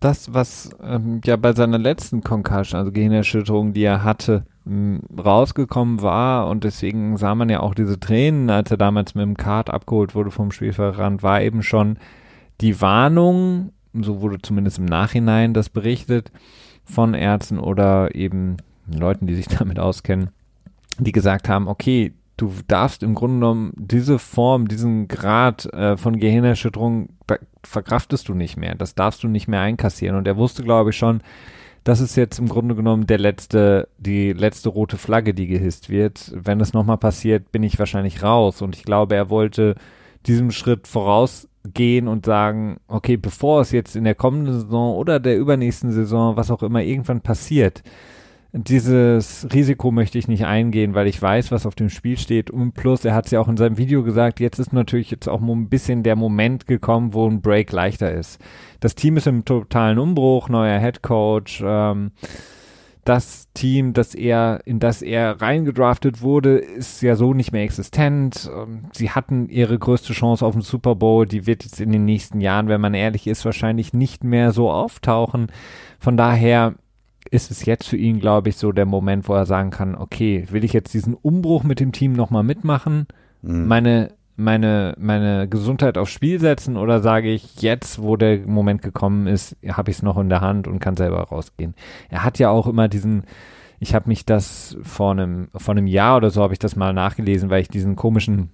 das, was ähm, ja bei seiner letzten Concussion, also Gehirnerschütterung, die er hatte, rausgekommen war und deswegen sah man ja auch diese Tränen, als er damals mit dem Kart abgeholt wurde vom Spielfeldrand, war eben schon die Warnung, so wurde zumindest im Nachhinein das berichtet, von Ärzten oder eben Leuten, die sich damit auskennen, die gesagt haben, okay, du darfst im Grunde genommen diese Form, diesen Grad äh, von Gehirnerschütterung verkraftest du nicht mehr. Das darfst du nicht mehr einkassieren. Und er wusste, glaube ich, schon, das ist jetzt im Grunde genommen der letzte, die letzte rote Flagge, die gehisst wird. Wenn es nochmal passiert, bin ich wahrscheinlich raus. Und ich glaube, er wollte diesem Schritt vorausgehen und sagen, okay, bevor es jetzt in der kommenden Saison oder der übernächsten Saison, was auch immer, irgendwann passiert, dieses Risiko möchte ich nicht eingehen, weil ich weiß, was auf dem Spiel steht. Und plus, er hat es ja auch in seinem Video gesagt, jetzt ist natürlich jetzt auch ein bisschen der Moment gekommen, wo ein Break leichter ist. Das Team ist im totalen Umbruch, neuer Head Coach. Ähm, das Team, das er, in das er reingedraftet wurde, ist ja so nicht mehr existent. Ähm, sie hatten ihre größte Chance auf den Super Bowl. Die wird jetzt in den nächsten Jahren, wenn man ehrlich ist, wahrscheinlich nicht mehr so auftauchen. Von daher ist es jetzt für ihn, glaube ich, so der Moment, wo er sagen kann, okay, will ich jetzt diesen Umbruch mit dem Team nochmal mitmachen, mhm. meine, meine, meine Gesundheit aufs Spiel setzen oder sage ich, jetzt, wo der Moment gekommen ist, habe ich es noch in der Hand und kann selber rausgehen. Er hat ja auch immer diesen, ich habe mich das vor einem, vor einem Jahr oder so habe ich das mal nachgelesen, weil ich diesen komischen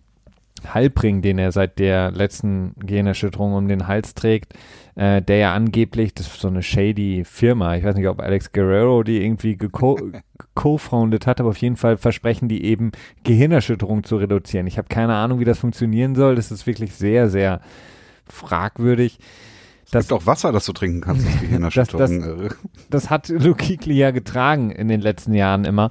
Halbring, den er seit der letzten Gehirnerschütterung um den Hals trägt, äh, der ja angeblich, das ist so eine shady Firma, ich weiß nicht, ob Alex Guerrero die irgendwie co-founded hat, aber auf jeden Fall versprechen die eben Gehirnerschütterung zu reduzieren. Ich habe keine Ahnung, wie das funktionieren soll. Das ist wirklich sehr, sehr fragwürdig. Es gibt auch Wasser, das du trinken kannst, das Gehirnerschütterung. das, das, das hat Kuechly ja getragen in den letzten Jahren immer.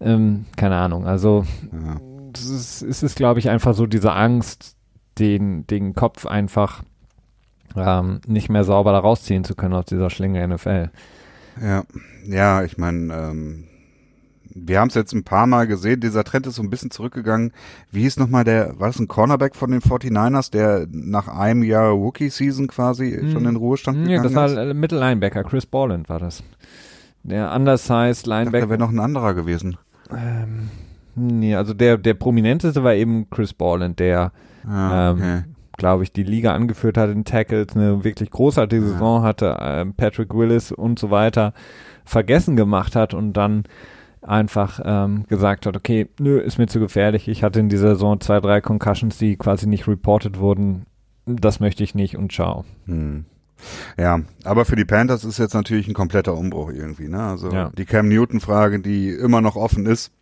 Ähm, keine Ahnung, also ja es ist, es glaube ich, einfach so diese Angst, den, den Kopf einfach ähm, nicht mehr sauber da rausziehen zu können aus dieser Schlinge NFL. Ja, ja, ich meine, ähm, wir haben es jetzt ein paar Mal gesehen, dieser Trend ist so ein bisschen zurückgegangen. Wie hieß nochmal der, war das ein Cornerback von den 49ers, der nach einem Jahr Rookie-Season quasi hm. schon in Ruhestand gegangen? Ja, das war ist? Mittellinebacker, Chris Borland war das. Der undersized Linebacker. Da wäre noch ein anderer gewesen. Ähm, Nee, also der, der prominenteste war eben Chris Borland, der, ah, okay. ähm, glaube ich, die Liga angeführt hat in Tackles, eine wirklich großartige ja. Saison hatte, ähm, Patrick Willis und so weiter vergessen gemacht hat und dann einfach ähm, gesagt hat, okay, nö, ist mir zu gefährlich. Ich hatte in dieser Saison zwei, drei Concussions, die quasi nicht reported wurden. Das möchte ich nicht und ciao. Hm. Ja, aber für die Panthers ist jetzt natürlich ein kompletter Umbruch irgendwie. Ne? Also ja. die Cam Newton-Frage, die immer noch offen ist,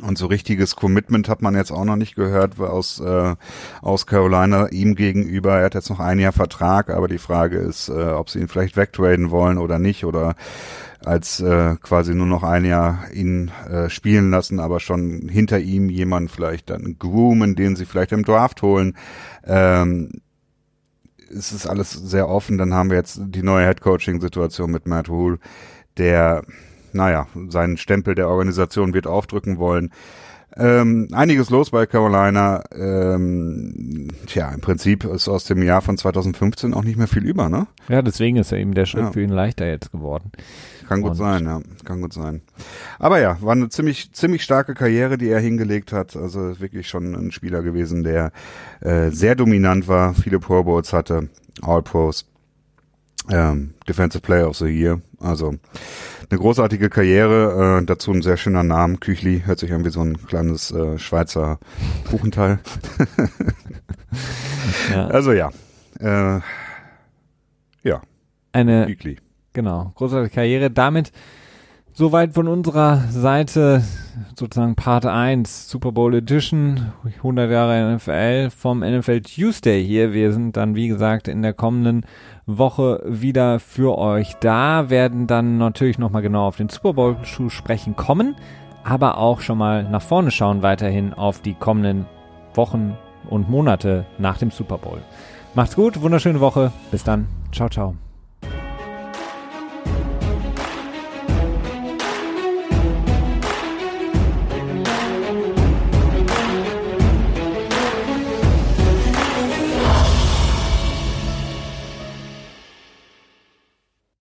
und so richtiges Commitment hat man jetzt auch noch nicht gehört aus, äh, aus Carolina ihm gegenüber. Er hat jetzt noch ein Jahr Vertrag, aber die Frage ist, äh, ob sie ihn vielleicht wegtraden wollen oder nicht oder als äh, quasi nur noch ein Jahr ihn äh, spielen lassen, aber schon hinter ihm jemand vielleicht dann groomen, den sie vielleicht im Draft holen. Ähm, es ist alles sehr offen. Dann haben wir jetzt die neue Headcoaching-Situation mit Matt Rule, der naja, seinen Stempel der Organisation wird aufdrücken wollen. Ähm, einiges los bei Carolina. Ähm, tja, im Prinzip ist aus dem Jahr von 2015 auch nicht mehr viel über, ne? Ja, deswegen ist ja eben der Schritt ja. für ihn leichter jetzt geworden. Kann gut sein, ja, kann gut sein. Aber ja, war eine ziemlich ziemlich starke Karriere, die er hingelegt hat. Also wirklich schon ein Spieler gewesen, der äh, sehr dominant war, viele Pro Bowls hatte, All Pros ähm, Defensive Player of the Year. Also eine großartige Karriere, äh, dazu ein sehr schöner Name. Küchli hört sich an wie so ein kleines äh, Schweizer Kuchenteil. ja. Also ja. Äh, ja. Eine Küchli. Genau, großartige Karriere. Damit Soweit von unserer Seite sozusagen Part 1 Super Bowl Edition 100 Jahre NFL vom NFL Tuesday hier. Wir sind dann wie gesagt in der kommenden Woche wieder für euch da, werden dann natürlich nochmal genau auf den Super Bowl zu sprechen kommen, aber auch schon mal nach vorne schauen weiterhin auf die kommenden Wochen und Monate nach dem Super Bowl. Macht's gut, wunderschöne Woche, bis dann, ciao ciao.